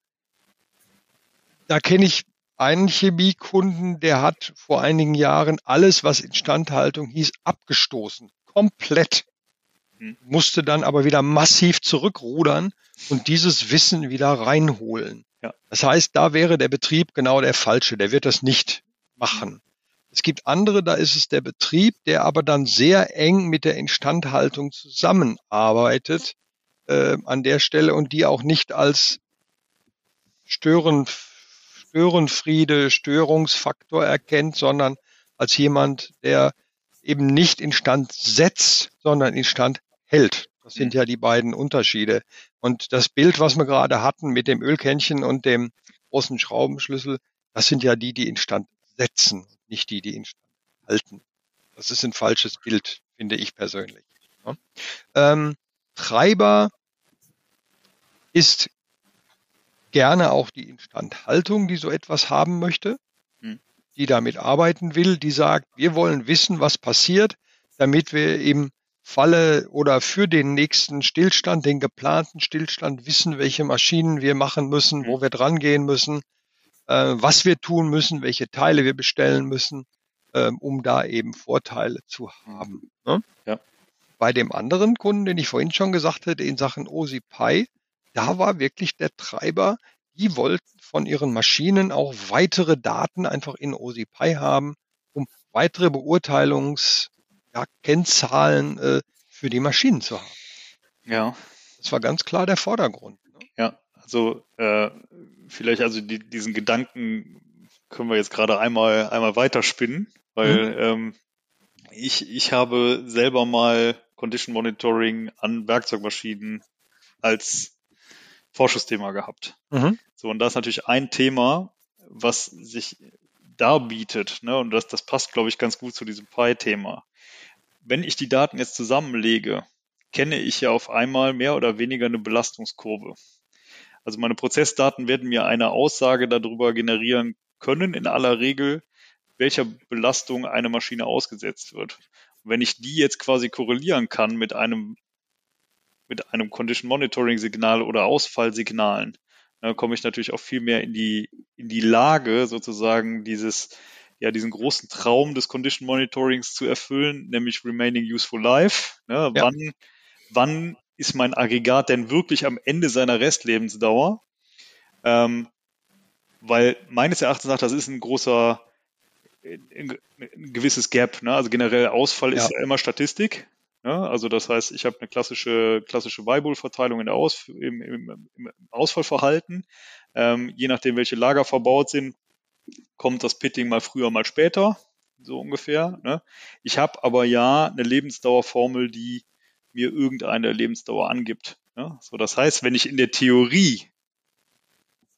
da kenne ich einen Chemiekunden, der hat vor einigen Jahren alles, was Instandhaltung hieß, abgestoßen. Komplett. Mhm. Musste dann aber wieder massiv zurückrudern und dieses Wissen wieder reinholen. Ja. Das heißt, da wäre der Betrieb genau der falsche. Der wird das nicht machen. Es gibt andere, da ist es der Betrieb, der aber dann sehr eng mit der Instandhaltung zusammenarbeitet äh, an der Stelle und die auch nicht als Stören, Störenfriede, Störungsfaktor erkennt, sondern als jemand, der eben nicht instand setzt, sondern instand hält. Das sind ja die beiden Unterschiede. Und das Bild, was wir gerade hatten mit dem Ölkännchen und dem großen Schraubenschlüssel, das sind ja die, die instand setzen, nicht die, die ihn halten. Das ist ein falsches Bild, finde ich persönlich. Ähm, Treiber ist gerne auch die Instandhaltung, die so etwas haben möchte, hm. die damit arbeiten will, die sagt, wir wollen wissen, was passiert, damit wir im Falle oder für den nächsten Stillstand, den geplanten Stillstand wissen, welche Maschinen wir machen müssen, wo hm. wir dran gehen müssen, äh, was wir tun müssen, welche Teile wir bestellen müssen, äh, um da eben Vorteile zu haben. Ne? Ja. Bei dem anderen Kunden, den ich vorhin schon gesagt hatte, in Sachen OSI Pi, da war wirklich der Treiber, die wollten von ihren Maschinen auch weitere Daten einfach in OSI Pi haben, um weitere Beurteilungskennzahlen ja, äh, für die Maschinen zu haben. Ja. Das war ganz klar der Vordergrund. Ne? Ja, also äh, vielleicht also die, diesen Gedanken können wir jetzt gerade einmal einmal weiterspinnen, weil mhm. ähm, ich ich habe selber mal Condition Monitoring an Werkzeugmaschinen als Vorschussthema gehabt. Mhm. So, und das ist natürlich ein Thema, was sich da bietet, ne? Und das, das passt, glaube ich, ganz gut zu diesem Pi-Thema. Wenn ich die Daten jetzt zusammenlege, kenne ich ja auf einmal mehr oder weniger eine Belastungskurve. Also meine Prozessdaten werden mir eine Aussage darüber generieren können, in aller Regel, welcher Belastung eine Maschine ausgesetzt wird. Und wenn ich die jetzt quasi korrelieren kann mit einem mit einem Condition Monitoring Signal oder Ausfallsignalen, dann komme ich natürlich auch viel mehr in die, in die Lage, sozusagen dieses, ja, diesen großen Traum des Condition Monitorings zu erfüllen, nämlich Remaining Useful Life. Ne? Ja. Wann, wann ist mein Aggregat denn wirklich am Ende seiner Restlebensdauer? Ähm, weil meines Erachtens nach, das ist ein großer, ein, ein gewisses Gap. Ne? Also generell Ausfall ja. ist ja immer Statistik. Ja, also das heißt, ich habe eine klassische, klassische Weibull-Verteilung in der Aus, im, im, im Ausfallverhalten. Ähm, je nachdem, welche Lager verbaut sind, kommt das Pitting mal früher, mal später, so ungefähr. Ne? Ich habe aber ja eine Lebensdauerformel, die mir irgendeine Lebensdauer angibt. Ne? So, das heißt, wenn ich in der Theorie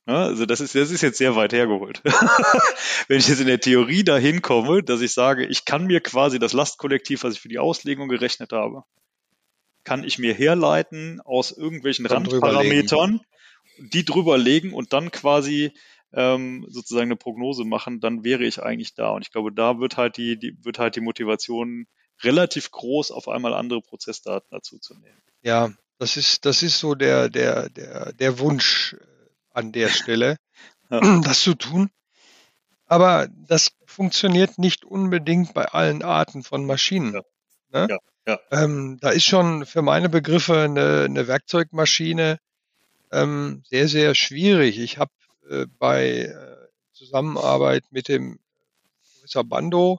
also das ist, das ist jetzt sehr weit hergeholt. Wenn ich jetzt in der Theorie dahin komme, dass ich sage, ich kann mir quasi das Lastkollektiv, was ich für die Auslegung gerechnet habe, kann ich mir herleiten aus irgendwelchen dann Randparametern, die drüber legen und dann quasi ähm, sozusagen eine Prognose machen, dann wäre ich eigentlich da. Und ich glaube, da wird halt die, die wird halt die Motivation relativ groß, auf einmal andere Prozessdaten dazu zu nehmen. Ja, das ist, das ist so der, der, der, der Wunsch an der Stelle, ja. das zu tun. Aber das funktioniert nicht unbedingt bei allen Arten von Maschinen. Ja. Ne? Ja, ja. Ähm, da ist schon für meine Begriffe eine, eine Werkzeugmaschine ähm, sehr, sehr schwierig. Ich habe äh, bei äh, Zusammenarbeit mit dem Professor Bando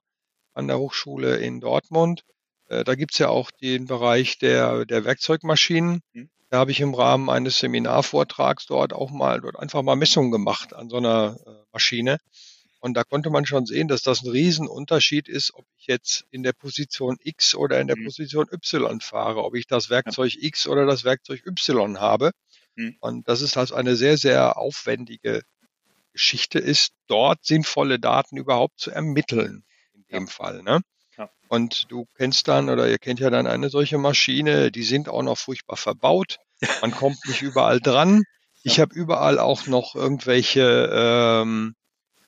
an der Hochschule in Dortmund, äh, da gibt's ja auch den Bereich der, der Werkzeugmaschinen. Mhm. Da habe ich im Rahmen eines Seminarvortrags dort auch mal dort einfach mal Messungen gemacht an so einer äh, Maschine. Und da konnte man schon sehen, dass das ein Riesenunterschied ist, ob ich jetzt in der Position X oder in der mhm. Position Y fahre, ob ich das Werkzeug X oder das Werkzeug Y habe. Mhm. Und das ist halt eine sehr, sehr aufwendige Geschichte ist, dort sinnvolle Daten überhaupt zu ermitteln, dem. Fall. Ne? Und du kennst dann oder ihr kennt ja dann eine solche Maschine, die sind auch noch furchtbar verbaut. Man kommt nicht überall dran. Ich habe überall auch noch irgendwelche ähm,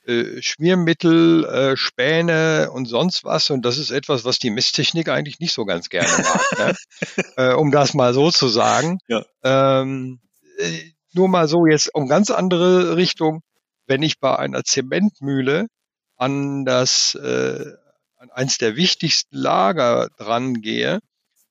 äh, Schmiermittel, äh, Späne und sonst was. Und das ist etwas, was die Messtechnik eigentlich nicht so ganz gerne mag, ne? äh, um das mal so zu sagen. Ja. Ähm, äh, nur mal so jetzt um ganz andere Richtung. Wenn ich bei einer Zementmühle an das äh, an eins der wichtigsten Lager dran gehe,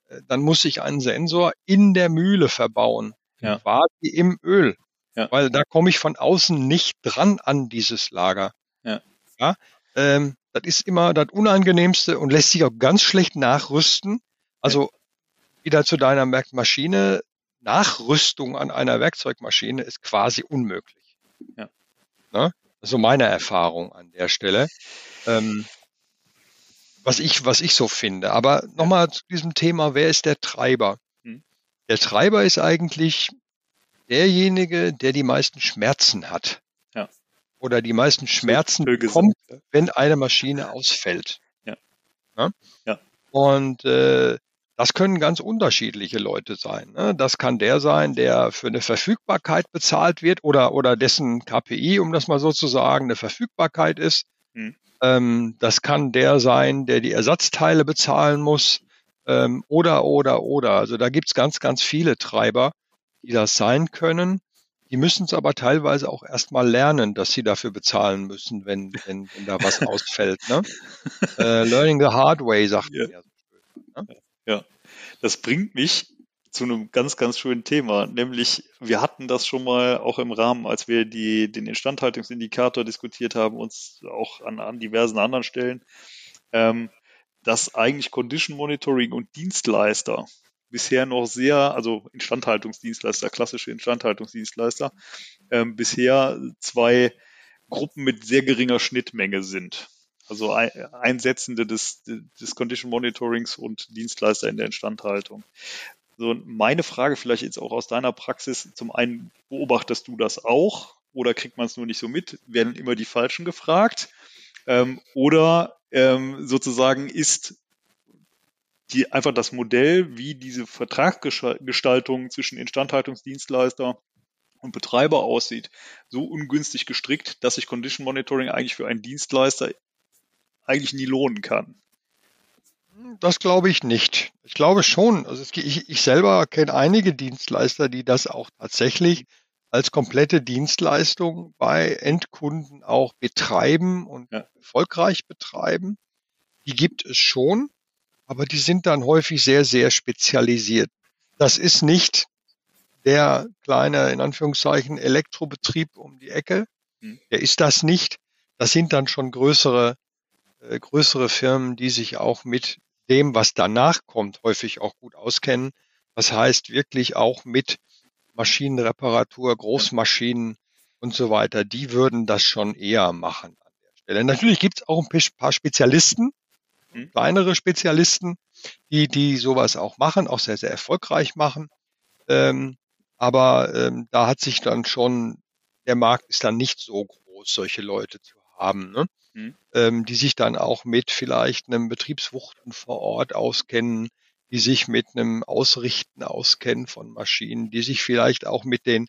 äh, dann muss ich einen Sensor in der Mühle verbauen, ja. quasi im Öl, ja. weil da komme ich von außen nicht dran an dieses Lager. Ja. ja? Ähm, das ist immer das Unangenehmste und lässt sich auch ganz schlecht nachrüsten. Also wieder zu deiner Maschine, Nachrüstung an einer Werkzeugmaschine ist quasi unmöglich. Ja. Ne? So meine Erfahrung an der Stelle. Ähm, was ich, was ich so finde. Aber nochmal zu diesem Thema, wer ist der Treiber? Hm. Der Treiber ist eigentlich derjenige, der die meisten Schmerzen hat. Ja. Oder die meisten Schmerzen bekommt, wenn eine Maschine ausfällt. Ja. ja? ja. Und äh, Das können ganz unterschiedliche Leute sein. Ne? Das kann der sein, der für eine Verfügbarkeit bezahlt wird oder, oder dessen KPI, um das mal so zu sagen, eine Verfügbarkeit ist. Hm. Ähm, das kann der sein, der die Ersatzteile bezahlen muss. Ähm, oder, oder, oder. Also da gibt's ganz, ganz viele Treiber, die das sein können. Die müssen es aber teilweise auch erstmal lernen, dass sie dafür bezahlen müssen, wenn, wenn, wenn da was ausfällt. Ne? äh, learning the hard way, sagt ja. er. Ne? Ja, das bringt mich zu einem ganz, ganz schönen Thema, nämlich wir hatten das schon mal auch im Rahmen, als wir die, den Instandhaltungsindikator diskutiert haben, uns auch an, an diversen anderen Stellen, ähm, dass eigentlich Condition Monitoring und Dienstleister bisher noch sehr, also Instandhaltungsdienstleister, klassische Instandhaltungsdienstleister, ähm, bisher zwei Gruppen mit sehr geringer Schnittmenge sind. Also Einsetzende des, des Condition Monitorings und Dienstleister in der Instandhaltung. So, meine Frage vielleicht jetzt auch aus deiner Praxis. Zum einen beobachtest du das auch oder kriegt man es nur nicht so mit? Werden immer die Falschen gefragt? Ähm, oder ähm, sozusagen ist die einfach das Modell, wie diese Vertragsgestaltung zwischen Instandhaltungsdienstleister und Betreiber aussieht, so ungünstig gestrickt, dass sich Condition Monitoring eigentlich für einen Dienstleister eigentlich nie lohnen kann. Das glaube ich nicht. Ich glaube schon. Also ich, ich selber kenne einige Dienstleister, die das auch tatsächlich als komplette Dienstleistung bei Endkunden auch betreiben und ja. erfolgreich betreiben. Die gibt es schon aber die sind dann häufig sehr, sehr spezialisiert. Das ist nicht der kleine, in Anführungszeichen, Elektrobetrieb um die Ecke. Hm. Der ist das nicht. Das sind dann schon größere, äh, größere Firmen, die sich auch mit dem, was danach kommt, häufig auch gut auskennen. Das heißt wirklich auch mit Maschinenreparatur, Großmaschinen und so weiter. Die würden das schon eher machen an der Stelle. Natürlich gibt es auch ein paar Spezialisten, mhm. kleinere Spezialisten, die, die sowas auch machen, auch sehr, sehr erfolgreich machen. Ähm, aber ähm, da hat sich dann schon, der Markt ist dann nicht so groß, solche Leute zu haben, ne? Mhm. Ähm, die sich dann auch mit vielleicht einem Betriebswuchten vor Ort auskennen, die sich mit einem Ausrichten auskennen von Maschinen, die sich vielleicht auch mit den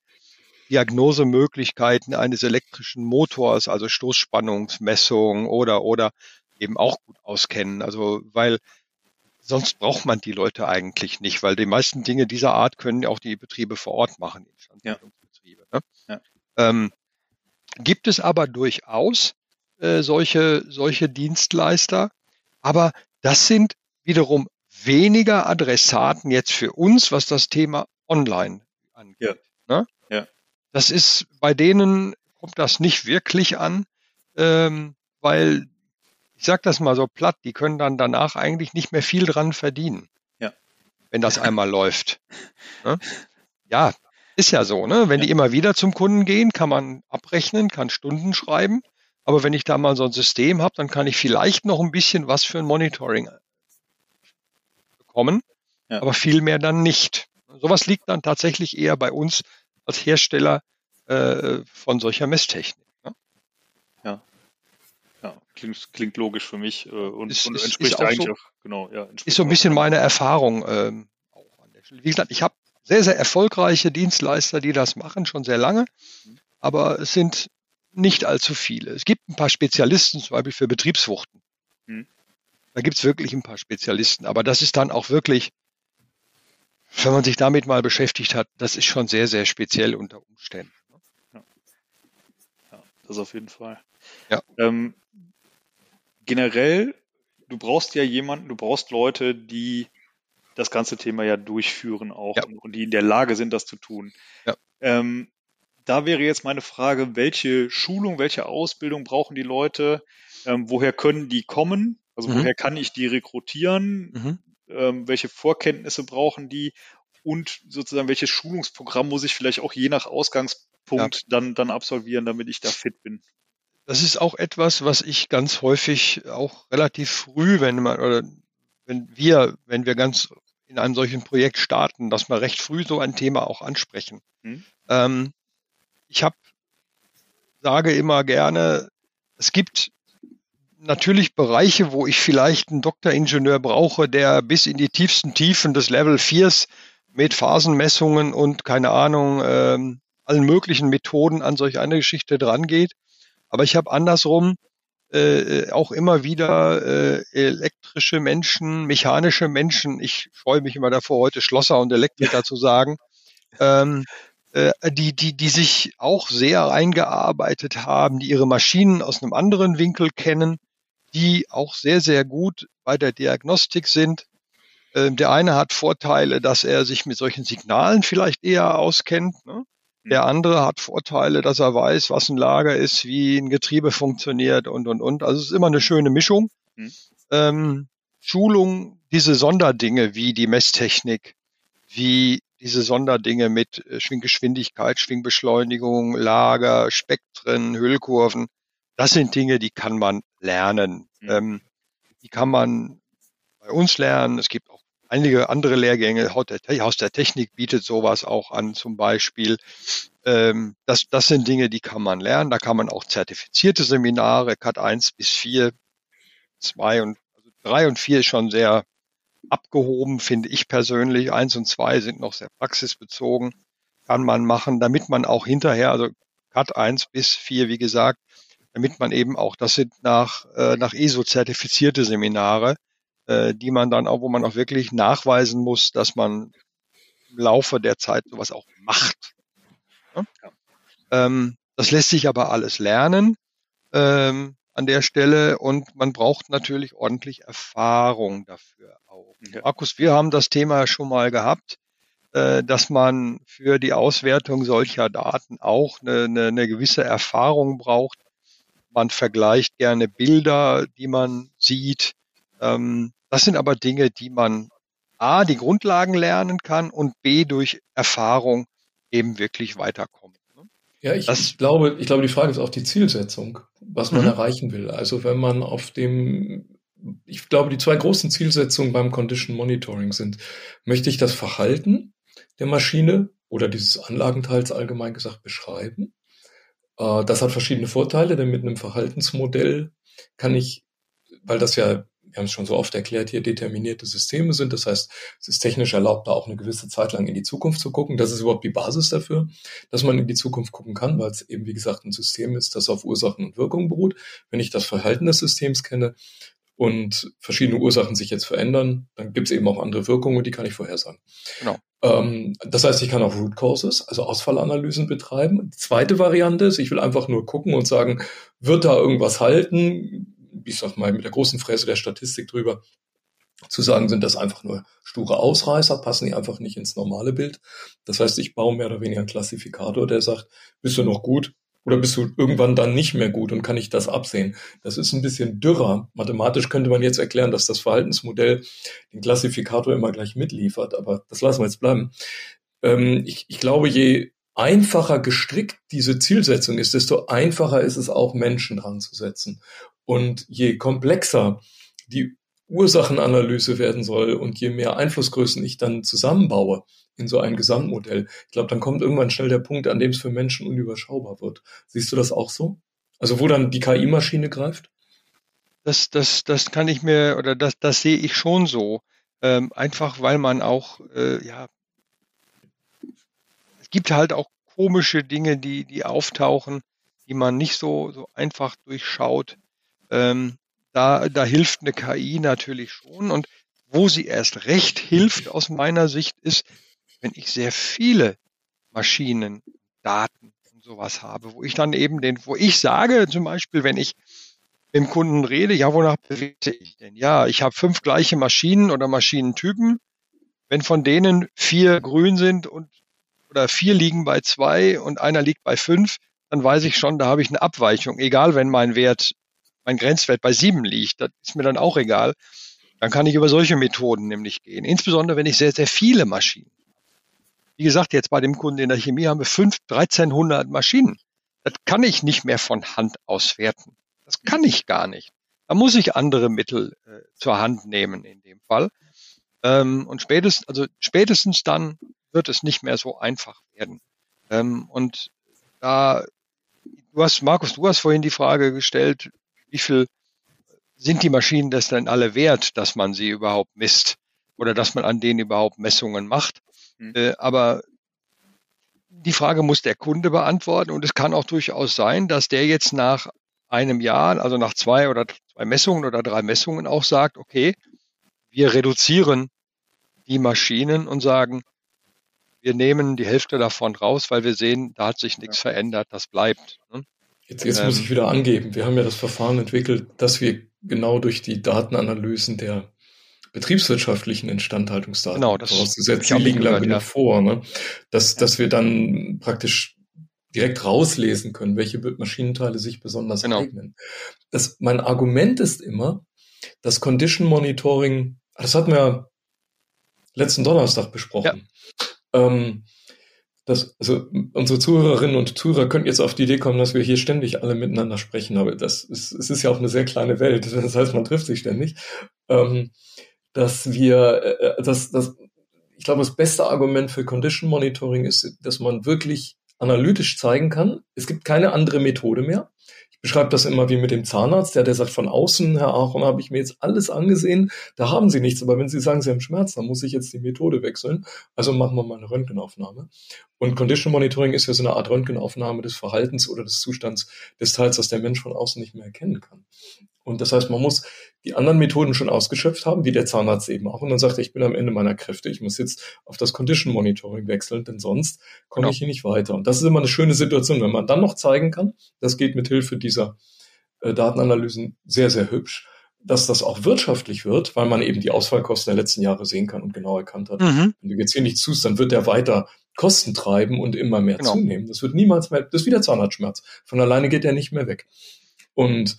Diagnosemöglichkeiten eines elektrischen Motors, also Stoßspannungsmessung oder, oder eben auch gut auskennen. Also, weil sonst braucht man die Leute eigentlich nicht, weil die meisten Dinge dieser Art können auch die Betriebe vor Ort machen, Instandhaltungsbetriebe. Ne? Ja. Ähm, gibt es aber durchaus äh, solche, solche Dienstleister, aber das sind wiederum weniger Adressaten jetzt für uns, was das Thema Online angeht. Ja. Ne? Ja. Das ist bei denen kommt das nicht wirklich an, ähm, weil ich sag das mal so platt, die können dann danach eigentlich nicht mehr viel dran verdienen. Ja. Wenn das einmal läuft. Ne? Ja, ist ja so, ne? Wenn ja. die immer wieder zum Kunden gehen, kann man abrechnen, kann Stunden schreiben. Aber wenn ich da mal so ein System habe, dann kann ich vielleicht noch ein bisschen was für ein Monitoring bekommen, ja. aber viel mehr dann nicht. Sowas liegt dann tatsächlich eher bei uns als Hersteller äh, von solcher Messtechnik. Klingt, klingt logisch für mich äh, und, ist, und ist, entspricht ist eigentlich so, auch, genau, ja. Ist so ein bisschen meine Erfahrung ähm, auch an der Stelle. Wie gesagt, ich habe sehr, sehr erfolgreiche Dienstleister, die das machen, schon sehr lange, mhm. aber es sind nicht allzu viele. Es gibt ein paar Spezialisten, zum Beispiel für Betriebswuchten. Mhm. Da gibt es wirklich ein paar Spezialisten, aber das ist dann auch wirklich, wenn man sich damit mal beschäftigt hat, das ist schon sehr, sehr speziell unter Umständen. Ne? Ja, ja das auf jeden Fall. Ja. Ähm, generell, du brauchst ja jemanden, du brauchst Leute, die das ganze Thema ja durchführen auch ja. und die in der Lage sind, das zu tun. Ja. Ähm, da wäre jetzt meine Frage, welche Schulung, welche Ausbildung brauchen die Leute? Ähm, woher können die kommen? Also mhm. woher kann ich die rekrutieren? Mhm. Ähm, welche Vorkenntnisse brauchen die? Und sozusagen, welches Schulungsprogramm muss ich vielleicht auch je nach Ausgangspunkt ja. dann, dann absolvieren, damit ich da fit bin? Das ist auch etwas, was ich ganz häufig auch relativ früh, wenn man oder wenn wir, wenn wir ganz in einem solchen Projekt starten, dass wir recht früh so ein Thema auch ansprechen. Mhm. Ähm, ich habe sage immer gerne, es gibt natürlich Bereiche, wo ich vielleicht einen Doktoringenieur brauche, der bis in die tiefsten Tiefen des Level 4s mit Phasenmessungen und keine Ahnung, ähm, allen möglichen Methoden an solch eine Geschichte drangeht. Aber ich habe andersrum äh, auch immer wieder äh, elektrische Menschen, mechanische Menschen. Ich freue mich immer davor, heute Schlosser und Elektriker ja. zu sagen, ähm, äh, die, die, die sich auch sehr eingearbeitet haben, die ihre Maschinen aus einem anderen Winkel kennen, die auch sehr, sehr gut bei der Diagnostik sind. Ähm, der eine hat Vorteile, dass er sich mit solchen Signalen vielleicht eher auskennt. Ne? Der mhm. andere hat Vorteile, dass er weiß, was ein Lager ist, wie ein Getriebe funktioniert und, und, und. Also es ist immer eine schöne Mischung. Mhm. Ähm, Schulung, diese Sonderdinge wie die Messtechnik, wie diese Sonderdinge mit äh, Schwinggeschwindigkeit, Schwingbeschleunigung, Lager, Spektren, Hüllkurven, das sind Dinge, die kann man lernen. Mhm. Ähm, die kann man bei uns lernen. Es gibt auch einige andere Lehrgänge. Haus der Technik bietet sowas auch an, zum Beispiel. Ähm, das, das sind Dinge, die kann man lernen. Da kann man auch zertifizierte Seminare, CAT 1 bis 4, 2 und also 3 und 4 ist schon sehr abgehoben, finde ich persönlich. 1 und 2 sind noch sehr praxisbezogen. Kann man machen, damit man auch hinterher, also CAT 1 bis 4, wie gesagt, damit man eben auch, das sind nach, äh, nach ESO zertifizierte Seminare, äh, die man dann auch, wo man auch wirklich nachweisen muss, dass man im Laufe der Zeit sowas auch macht. Ja? Ähm, das lässt sich aber alles lernen ähm, an der Stelle und man braucht natürlich ordentlich Erfahrung dafür. Ja. Markus, wir haben das Thema schon mal gehabt, äh, dass man für die Auswertung solcher Daten auch eine, eine, eine gewisse Erfahrung braucht. Man vergleicht gerne Bilder, die man sieht. Ähm, das sind aber Dinge, die man A, die Grundlagen lernen kann und B, durch Erfahrung eben wirklich weiterkommt. Ne? Ja, ich, das, glaube, ich glaube, die Frage ist auch die Zielsetzung, was man mhm. erreichen will. Also wenn man auf dem, ich glaube, die zwei großen Zielsetzungen beim Condition Monitoring sind, möchte ich das Verhalten der Maschine oder dieses Anlagenteils allgemein gesagt beschreiben? Äh, das hat verschiedene Vorteile, denn mit einem Verhaltensmodell kann ich, weil das ja wir haben es schon so oft erklärt, hier determinierte Systeme sind. Das heißt, es ist technisch erlaubt, da auch eine gewisse Zeit lang in die Zukunft zu gucken. Das ist überhaupt die Basis dafür, dass man in die Zukunft gucken kann, weil es eben, wie gesagt, ein System ist, das auf Ursachen und Wirkungen beruht. Wenn ich das Verhalten des Systems kenne und verschiedene Ursachen sich jetzt verändern, dann gibt es eben auch andere Wirkungen, die kann ich vorhersagen. Genau. Ähm, das heißt, ich kann auch Root Causes, also Ausfallanalysen betreiben. Die zweite Variante ist, ich will einfach nur gucken und sagen, wird da irgendwas halten? ich sag mal, mit der großen Fräse der Statistik drüber, zu sagen, sind das einfach nur sture Ausreißer, passen die einfach nicht ins normale Bild. Das heißt, ich baue mehr oder weniger einen Klassifikator, der sagt, bist du noch gut oder bist du irgendwann dann nicht mehr gut und kann ich das absehen? Das ist ein bisschen dürrer. Mathematisch könnte man jetzt erklären, dass das Verhaltensmodell den Klassifikator immer gleich mitliefert, aber das lassen wir jetzt bleiben. Ähm, ich, ich glaube, je einfacher gestrickt diese Zielsetzung ist, desto einfacher ist es auch Menschen dran zu setzen. Und je komplexer die Ursachenanalyse werden soll und je mehr Einflussgrößen ich dann zusammenbaue in so ein Gesamtmodell, ich glaube, dann kommt irgendwann schnell der Punkt, an dem es für Menschen unüberschaubar wird. Siehst du das auch so? Also wo dann die KI-Maschine greift? Das, das, das kann ich mir oder das, das sehe ich schon so. Ähm, einfach weil man auch, äh, ja, es gibt halt auch komische Dinge, die, die auftauchen, die man nicht so, so einfach durchschaut. Ähm, da, da hilft eine KI natürlich schon. Und wo sie erst recht hilft aus meiner Sicht ist, wenn ich sehr viele Maschinen, Daten und sowas habe, wo ich dann eben den, wo ich sage zum Beispiel, wenn ich mit dem Kunden rede, ja, wonach bewege ich denn? Ja, ich habe fünf gleiche Maschinen oder Maschinentypen. Wenn von denen vier grün sind und oder vier liegen bei zwei und einer liegt bei fünf, dann weiß ich schon, da habe ich eine Abweichung, egal wenn mein Wert mein Grenzwert bei sieben liegt, das ist mir dann auch egal. Dann kann ich über solche Methoden nämlich gehen. Insbesondere, wenn ich sehr, sehr viele Maschinen. Wie gesagt, jetzt bei dem Kunden in der Chemie haben wir 5, 1300 Maschinen. Das kann ich nicht mehr von Hand auswerten. Das kann ich gar nicht. Da muss ich andere Mittel äh, zur Hand nehmen in dem Fall. Ähm, und spätestens, also spätestens dann wird es nicht mehr so einfach werden. Ähm, und da, du hast, Markus, du hast vorhin die Frage gestellt, wie viel sind die Maschinen das denn alle wert, dass man sie überhaupt misst oder dass man an denen überhaupt Messungen macht? Mhm. Äh, aber die Frage muss der Kunde beantworten und es kann auch durchaus sein, dass der jetzt nach einem Jahr, also nach zwei oder zwei Messungen oder drei Messungen auch sagt, okay, wir reduzieren die Maschinen und sagen, wir nehmen die Hälfte davon raus, weil wir sehen, da hat sich nichts ja. verändert, das bleibt. Ne? Jetzt, jetzt ähm, muss ich wieder angeben, wir haben ja das Verfahren entwickelt, dass wir genau durch die Datenanalysen der betriebswirtschaftlichen Instandhaltungsdaten genau, das vorausgesetzt, die liegen gehört, ja. vor, ne? dass, dass wir dann praktisch direkt rauslesen können, welche Maschinenteile sich besonders genau. eignen. Das, mein Argument ist immer, dass Condition Monitoring, das hatten wir letzten Donnerstag besprochen. Ja. Ähm, das, also unsere Zuhörerinnen und Zuhörer könnten jetzt auf die Idee kommen, dass wir hier ständig alle miteinander sprechen, aber das ist, es ist ja auch eine sehr kleine Welt. Das heißt, man trifft sich ständig. Ähm, dass wir, äh, äh, dass, dass, ich glaube, das beste Argument für Condition Monitoring ist, dass man wirklich analytisch zeigen kann, es gibt keine andere Methode mehr beschreibe das immer wie mit dem Zahnarzt, der, der sagt, von außen, Herr Aaron, habe ich mir jetzt alles angesehen, da haben Sie nichts. Aber wenn Sie sagen, Sie haben Schmerz, dann muss ich jetzt die Methode wechseln. Also machen wir mal eine Röntgenaufnahme. Und Condition Monitoring ist ja so eine Art Röntgenaufnahme des Verhaltens oder des Zustands des Teils, das der Mensch von außen nicht mehr erkennen kann. Und das heißt, man muss die anderen Methoden schon ausgeschöpft haben, wie der Zahnarzt eben auch. Und dann sagt er, ich bin am Ende meiner Kräfte, ich muss jetzt auf das Condition Monitoring wechseln, denn sonst komme genau. ich hier nicht weiter. Und das ist immer eine schöne Situation, wenn man dann noch zeigen kann, das geht mit Hilfe dieser äh, Datenanalysen sehr, sehr hübsch, dass das auch wirtschaftlich wird, weil man eben die Ausfallkosten der letzten Jahre sehen kann und genau erkannt hat. Mhm. Wenn du jetzt hier nicht tust, dann wird der weiter Kosten treiben und immer mehr genau. zunehmen. Das wird niemals mehr, das ist wieder Zahnarztschmerz. Von alleine geht er nicht mehr weg. Und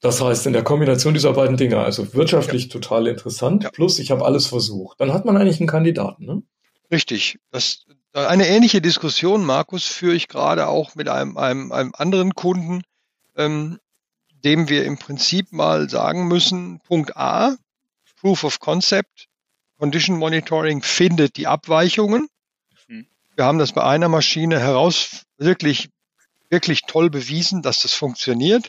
das heißt, in der Kombination dieser beiden Dinge, also wirtschaftlich ja. total interessant, ja. plus ich habe alles versucht, dann hat man eigentlich einen Kandidaten. Ne? Richtig. Das, eine ähnliche Diskussion, Markus, führe ich gerade auch mit einem, einem, einem anderen Kunden, ähm, dem wir im Prinzip mal sagen müssen, Punkt A, Proof of Concept, Condition Monitoring findet die Abweichungen. Mhm. Wir haben das bei einer Maschine heraus wirklich, wirklich toll bewiesen, dass das funktioniert.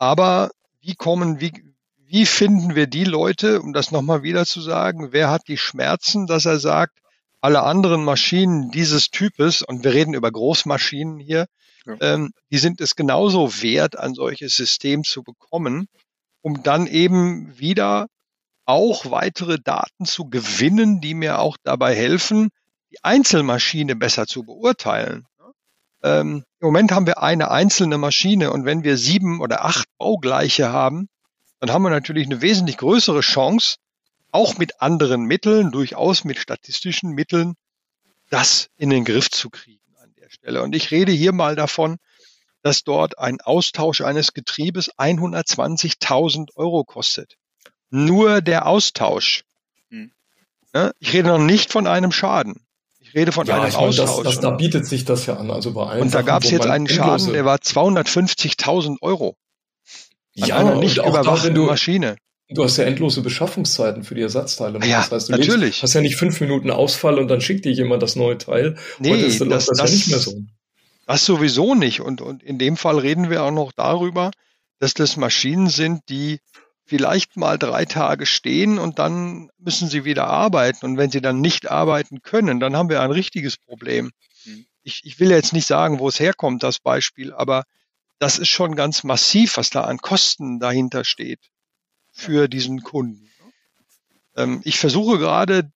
Aber wie kommen, wie, wie finden wir die Leute, um das nochmal wieder zu sagen, wer hat die Schmerzen, dass er sagt, alle anderen Maschinen dieses Types, und wir reden über Großmaschinen hier, ja. ähm, die sind es genauso wert, ein solches System zu bekommen, um dann eben wieder auch weitere Daten zu gewinnen, die mir auch dabei helfen, die Einzelmaschine besser zu beurteilen. Ähm, Im Moment haben wir eine einzelne Maschine und wenn wir sieben oder acht baugleiche haben, dann haben wir natürlich eine wesentlich größere Chance, auch mit anderen Mitteln, durchaus mit statistischen Mitteln, das in den Griff zu kriegen an der Stelle. Und ich rede hier mal davon, dass dort ein Austausch eines Getriebes 120.000 Euro kostet. Nur der Austausch. Hm. Ich rede noch nicht von einem Schaden. Ich rede von ja, einem Austausch. Das, das, da bietet sich das ja an. Also bei allen und da gab es jetzt einen Schaden, der war 250.000 Euro. An ja, einer nicht überwachten Maschine. Du hast ja endlose Beschaffungszeiten für die Ersatzteile. Ne? Ja, das heißt, du natürlich. Lebst, hast ja nicht fünf Minuten Ausfall und dann schickt dir jemand das neue Teil. Nee, Heute ist, das, das, das ja nicht mehr so. Das sowieso nicht. Und, und in dem Fall reden wir auch noch darüber, dass das Maschinen sind, die vielleicht mal drei Tage stehen und dann müssen sie wieder arbeiten. Und wenn sie dann nicht arbeiten können, dann haben wir ein richtiges Problem. Mhm. Ich, ich will jetzt nicht sagen, wo es herkommt, das Beispiel, aber das ist schon ganz massiv, was da an Kosten dahinter steht für diesen Kunden. Ähm, ich versuche gerade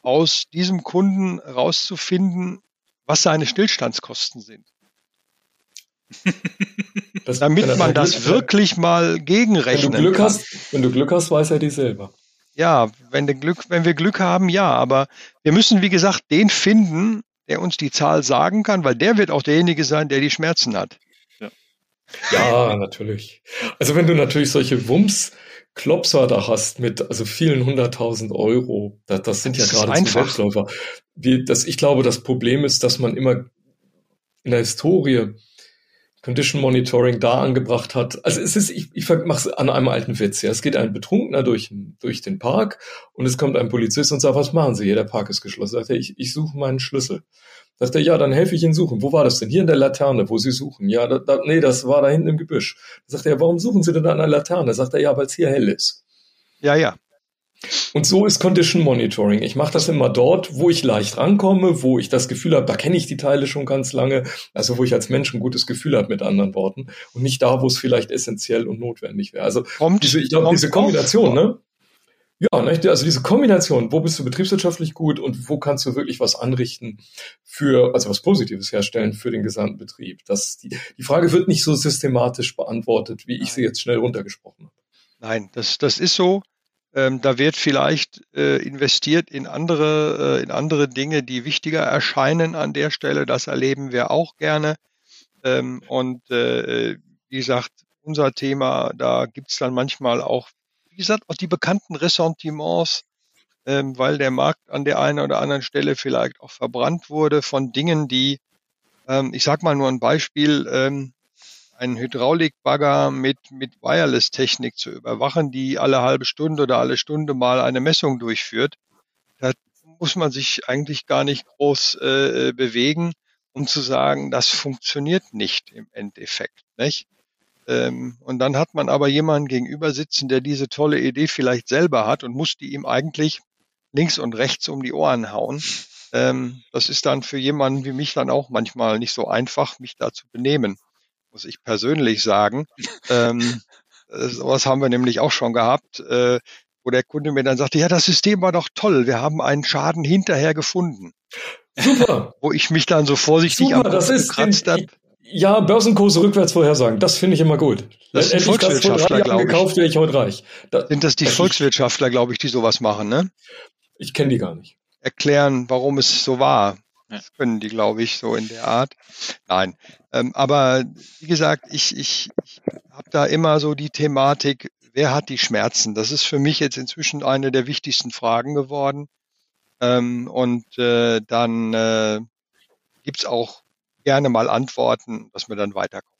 aus diesem Kunden rauszufinden, was seine Stillstandskosten sind. Das, damit man das Glück, wirklich mal gegenrechnen wenn du Glück kann. Hast, wenn du Glück hast, weiß er die selber. Ja, wenn, Glück, wenn wir Glück haben, ja. Aber wir müssen, wie gesagt, den finden, der uns die Zahl sagen kann, weil der wird auch derjenige sein, der die Schmerzen hat. Ja, ja natürlich. Also wenn du natürlich solche Wumms Klopser da hast mit also vielen hunderttausend Euro, das, das sind das ja gerade Selbstläufer. Wie, das, ich glaube, das Problem ist, dass man immer in der Historie Condition Monitoring da angebracht hat. Also es ist, ich, ich mache es an einem alten Witz. Ja. Es geht ein Betrunkener durch, durch den Park und es kommt ein Polizist und sagt, was machen Sie hier? Der Park ist geschlossen. Sagt er, ich, ich suche meinen Schlüssel. Sagt er, ja, dann helfe ich Ihnen suchen. Wo war das denn? Hier in der Laterne, wo Sie suchen. Ja, da, da, nee, das war da hinten im Gebüsch. Sagt er, warum suchen Sie denn an der Laterne? Sagt er, ja, weil es hier hell ist. Ja, ja. Und so ist Condition Monitoring. Ich mache das immer dort, wo ich leicht rankomme, wo ich das Gefühl habe, da kenne ich die Teile schon ganz lange, also wo ich als Mensch ein gutes Gefühl habe, mit anderen Worten, und nicht da, wo es vielleicht essentiell und notwendig wäre. Also kommt, diese, ich glaube, diese Kombination, ne? Ja, ne, also diese Kombination, wo bist du betriebswirtschaftlich gut und wo kannst du wirklich was anrichten für, also was Positives herstellen für den gesamten Betrieb. Das, die, die Frage wird nicht so systematisch beantwortet, wie ich sie jetzt schnell runtergesprochen habe. Nein, das, das ist so. Ähm, da wird vielleicht äh, investiert in andere, äh, in andere Dinge, die wichtiger erscheinen an der Stelle. Das erleben wir auch gerne. Ähm, und äh, wie gesagt, unser Thema, da gibt's dann manchmal auch, wie gesagt, auch die bekannten Ressentiments, ähm, weil der Markt an der einen oder anderen Stelle vielleicht auch verbrannt wurde von Dingen, die, ähm, ich sag mal nur ein Beispiel, ähm, einen Hydraulikbagger mit, mit Wireless-Technik zu überwachen, die alle halbe Stunde oder alle Stunde mal eine Messung durchführt. Da muss man sich eigentlich gar nicht groß äh, bewegen, um zu sagen, das funktioniert nicht im Endeffekt. Nicht? Ähm, und dann hat man aber jemanden gegenüber sitzen, der diese tolle Idee vielleicht selber hat und muss die ihm eigentlich links und rechts um die Ohren hauen. Ähm, das ist dann für jemanden wie mich dann auch manchmal nicht so einfach, mich da zu benehmen muss ich persönlich sagen. ähm, äh, sowas haben wir nämlich auch schon gehabt, äh, wo der Kunde mir dann sagte, ja, das System war doch toll, wir haben einen Schaden hinterher gefunden. Super. wo ich mich dann so vorsichtig Super, am das ist gekratzt habe. Ja, Börsenkurse rückwärts vorhersagen, das finde ich immer gut. Das sind Volkswirtschaftler, glaube ich. Gekauft, wäre ich heute reich. Da, sind das die Volkswirtschaftler, glaube ich, die sowas machen, ne? Ich kenne die gar nicht. Erklären, warum es so war. Das können die, glaube ich, so in der Art. Nein. Ähm, aber wie gesagt, ich, ich, ich habe da immer so die Thematik, wer hat die Schmerzen? Das ist für mich jetzt inzwischen eine der wichtigsten Fragen geworden. Ähm, und äh, dann äh, gibt auch gerne mal Antworten, dass wir dann weiterkommen.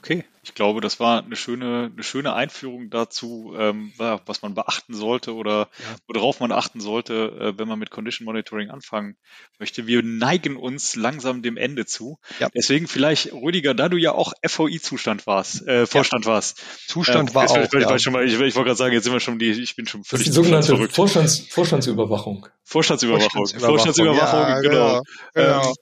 Okay, ich glaube, das war eine schöne, eine schöne Einführung dazu, ähm, was man beachten sollte oder ja. worauf man achten sollte, äh, wenn man mit Condition Monitoring anfangen möchte. Wir neigen uns langsam dem Ende zu. Ja. Deswegen vielleicht, Rüdiger, da du ja auch FOI-Zustand warst, äh, Vorstand ja. warst. Zustand äh, war auch. Ich, ja. schon mal, ich, ich wollte gerade sagen, jetzt sind wir schon die, ich bin schon völlig das ist die sogenannte. Vorstands, Vorstandsüberwachung. Vorstandsüberwachung. Vorstandsüberwachung, Vorstandsüberwachung genau. genau. Ähm,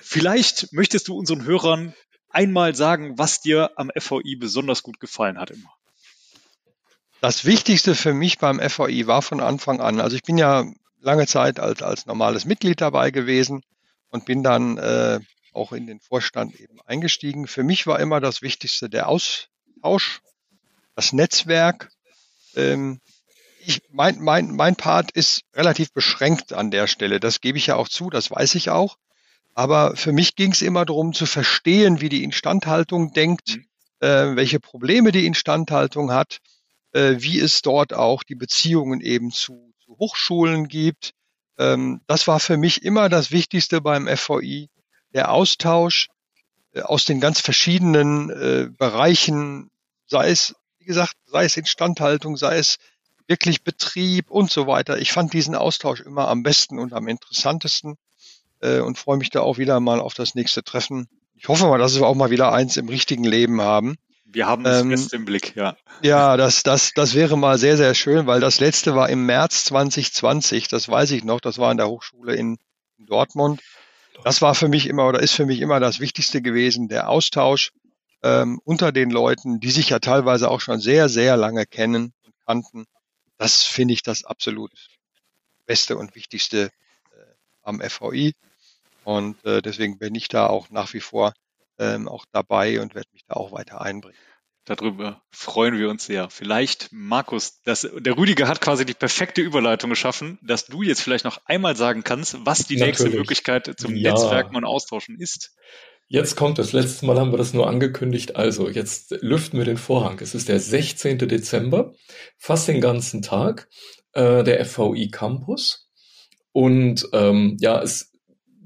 vielleicht möchtest du unseren Hörern einmal sagen, was dir am FVI besonders gut gefallen hat immer? Das Wichtigste für mich beim FVI war von Anfang an, also ich bin ja lange Zeit als, als normales Mitglied dabei gewesen und bin dann äh, auch in den Vorstand eben eingestiegen. Für mich war immer das Wichtigste der Austausch, das Netzwerk. Ähm, ich, mein, mein, mein Part ist relativ beschränkt an der Stelle. Das gebe ich ja auch zu, das weiß ich auch. Aber für mich ging es immer darum zu verstehen, wie die Instandhaltung denkt, mhm. äh, welche Probleme die Instandhaltung hat, äh, wie es dort auch die Beziehungen eben zu, zu Hochschulen gibt. Ähm, das war für mich immer das Wichtigste beim FVI, der Austausch äh, aus den ganz verschiedenen äh, Bereichen, sei es, wie gesagt, sei es Instandhaltung, sei es wirklich Betrieb und so weiter. Ich fand diesen Austausch immer am besten und am interessantesten äh, und freue mich da auch wieder mal auf das nächste Treffen. Ich hoffe mal, dass wir auch mal wieder eins im richtigen Leben haben. Wir haben es ähm, fest im Blick, ja. Ja, das, das, das wäre mal sehr, sehr schön, weil das letzte war im März 2020, das weiß ich noch, das war in der Hochschule in, in Dortmund. Das war für mich immer oder ist für mich immer das Wichtigste gewesen, der Austausch ähm, unter den Leuten, die sich ja teilweise auch schon sehr, sehr lange kennen und kannten. Das finde ich das absolut Beste und Wichtigste äh, am FVI. Und äh, deswegen bin ich da auch nach wie vor ähm, auch dabei und werde mich da auch weiter einbringen. Darüber freuen wir uns sehr. Vielleicht, Markus, das, der Rüdiger hat quasi die perfekte Überleitung geschaffen, dass du jetzt vielleicht noch einmal sagen kannst, was die Natürlich. nächste Möglichkeit zum ja. Netzwerken und Austauschen ist. Jetzt kommt das letzte Mal haben wir das nur angekündigt. Also jetzt lüften wir den Vorhang. Es ist der 16. Dezember, fast den ganzen Tag, äh, der FVI Campus. Und ähm, ja, es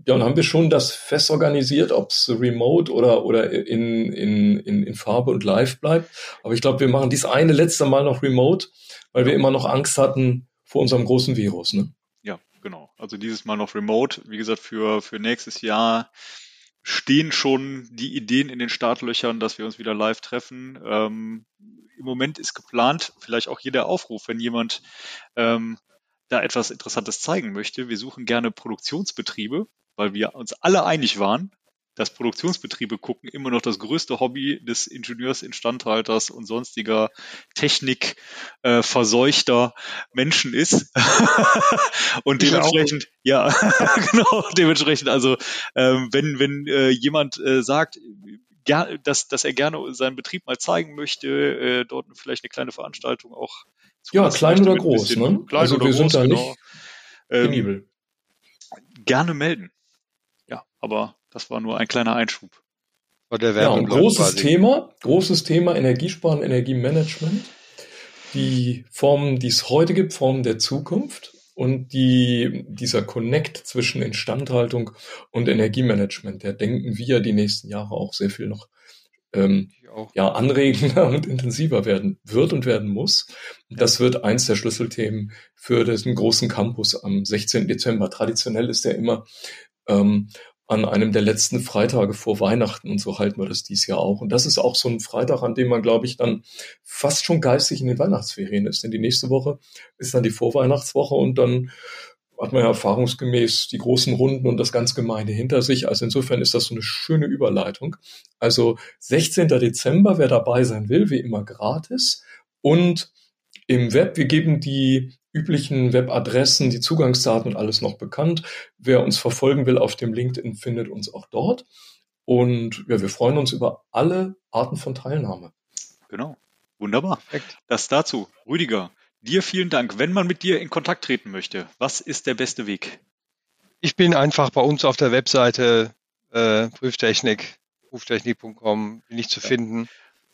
ja, und haben wir schon das fest organisiert, ob es remote oder, oder in, in, in, in Farbe und live bleibt. Aber ich glaube, wir machen dies eine letzte Mal noch remote, weil wir immer noch Angst hatten vor unserem großen Virus. Ne? Ja, genau. Also dieses Mal noch remote. Wie gesagt, für, für nächstes Jahr stehen schon die Ideen in den Startlöchern, dass wir uns wieder live treffen. Ähm, Im Moment ist geplant, vielleicht auch jeder Aufruf, wenn jemand ähm, da etwas Interessantes zeigen möchte. Wir suchen gerne Produktionsbetriebe, weil wir uns alle einig waren, dass Produktionsbetriebe gucken immer noch das größte Hobby des Ingenieurs, Instandhalters und sonstiger Technik äh, Menschen ist. und ich dementsprechend, auch. ja, genau, dementsprechend, also ähm, wenn, wenn äh, jemand äh, sagt, dass, dass er gerne seinen Betrieb mal zeigen möchte, äh, dort vielleicht eine kleine Veranstaltung auch zu Ja, klein oder groß, ne? Klein also oder wir groß, sind da genau. nicht ähm, gerne melden. Aber das war nur ein kleiner Einschub. ja, ein großes quasi. Thema, großes Thema Energiesparen, Energiemanagement. Die Formen, die es heute gibt, Formen der Zukunft und die, dieser Connect zwischen Instandhaltung und Energiemanagement, der denken wir die nächsten Jahre auch sehr viel noch ähm, ja, anregender und intensiver werden wird und werden muss. Das wird eins der Schlüsselthemen für diesen großen Campus am 16. Dezember. Traditionell ist der immer ähm, an einem der letzten Freitage vor Weihnachten und so halten wir das dies Jahr auch. Und das ist auch so ein Freitag, an dem man, glaube ich, dann fast schon geistig in den Weihnachtsferien ist. Denn die nächste Woche ist dann die Vorweihnachtswoche und dann hat man ja erfahrungsgemäß die großen Runden und das ganz Gemeine hinter sich. Also insofern ist das so eine schöne Überleitung. Also 16. Dezember, wer dabei sein will, wie immer gratis. Und im Web, wir geben die üblichen Webadressen, die Zugangsdaten und alles noch bekannt. Wer uns verfolgen will auf dem LinkedIn, findet uns auch dort. Und ja, wir freuen uns über alle Arten von Teilnahme. Genau. Wunderbar. Perfekt. Das dazu. Rüdiger, dir vielen Dank. Wenn man mit dir in Kontakt treten möchte, was ist der beste Weg? Ich bin einfach bei uns auf der Webseite äh, Prüftechnik, prüftechnik.com bin ich zu finden.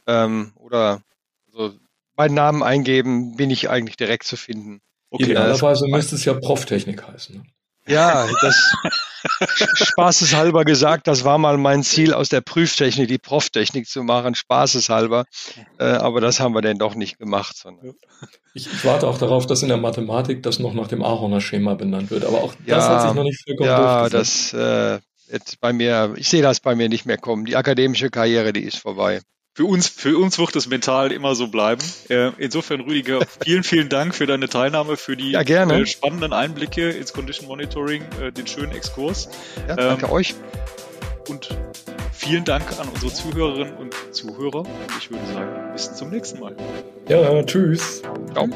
Ähm, oder also meinen Namen eingeben, bin ich eigentlich direkt zu finden. Okay, Idealerweise müsste es ja Proftechnik heißen. Ne? Ja, das spaßeshalber gesagt, das war mal mein Ziel, aus der Prüftechnik die Proftechnik zu machen, spaßeshalber. Äh, aber das haben wir denn doch nicht gemacht. Sondern ich, ich, warte auch darauf, dass in der Mathematik das noch nach dem Aaroner Schema benannt wird. Aber auch das ja, hat sich noch nicht vollkommen Ja, das äh, jetzt bei mir, ich sehe das bei mir nicht mehr kommen. Die akademische Karriere, die ist vorbei für uns, für uns wird es mental immer so bleiben. Äh, insofern, Rüdiger, vielen, vielen Dank für deine Teilnahme, für die ja, äh, spannenden Einblicke ins Condition Monitoring, äh, den schönen Exkurs. Ja, danke ähm, euch. Und vielen Dank an unsere Zuhörerinnen und Zuhörer. Und ich würde sagen, bis zum nächsten Mal. Ja, tschüss. Ciao.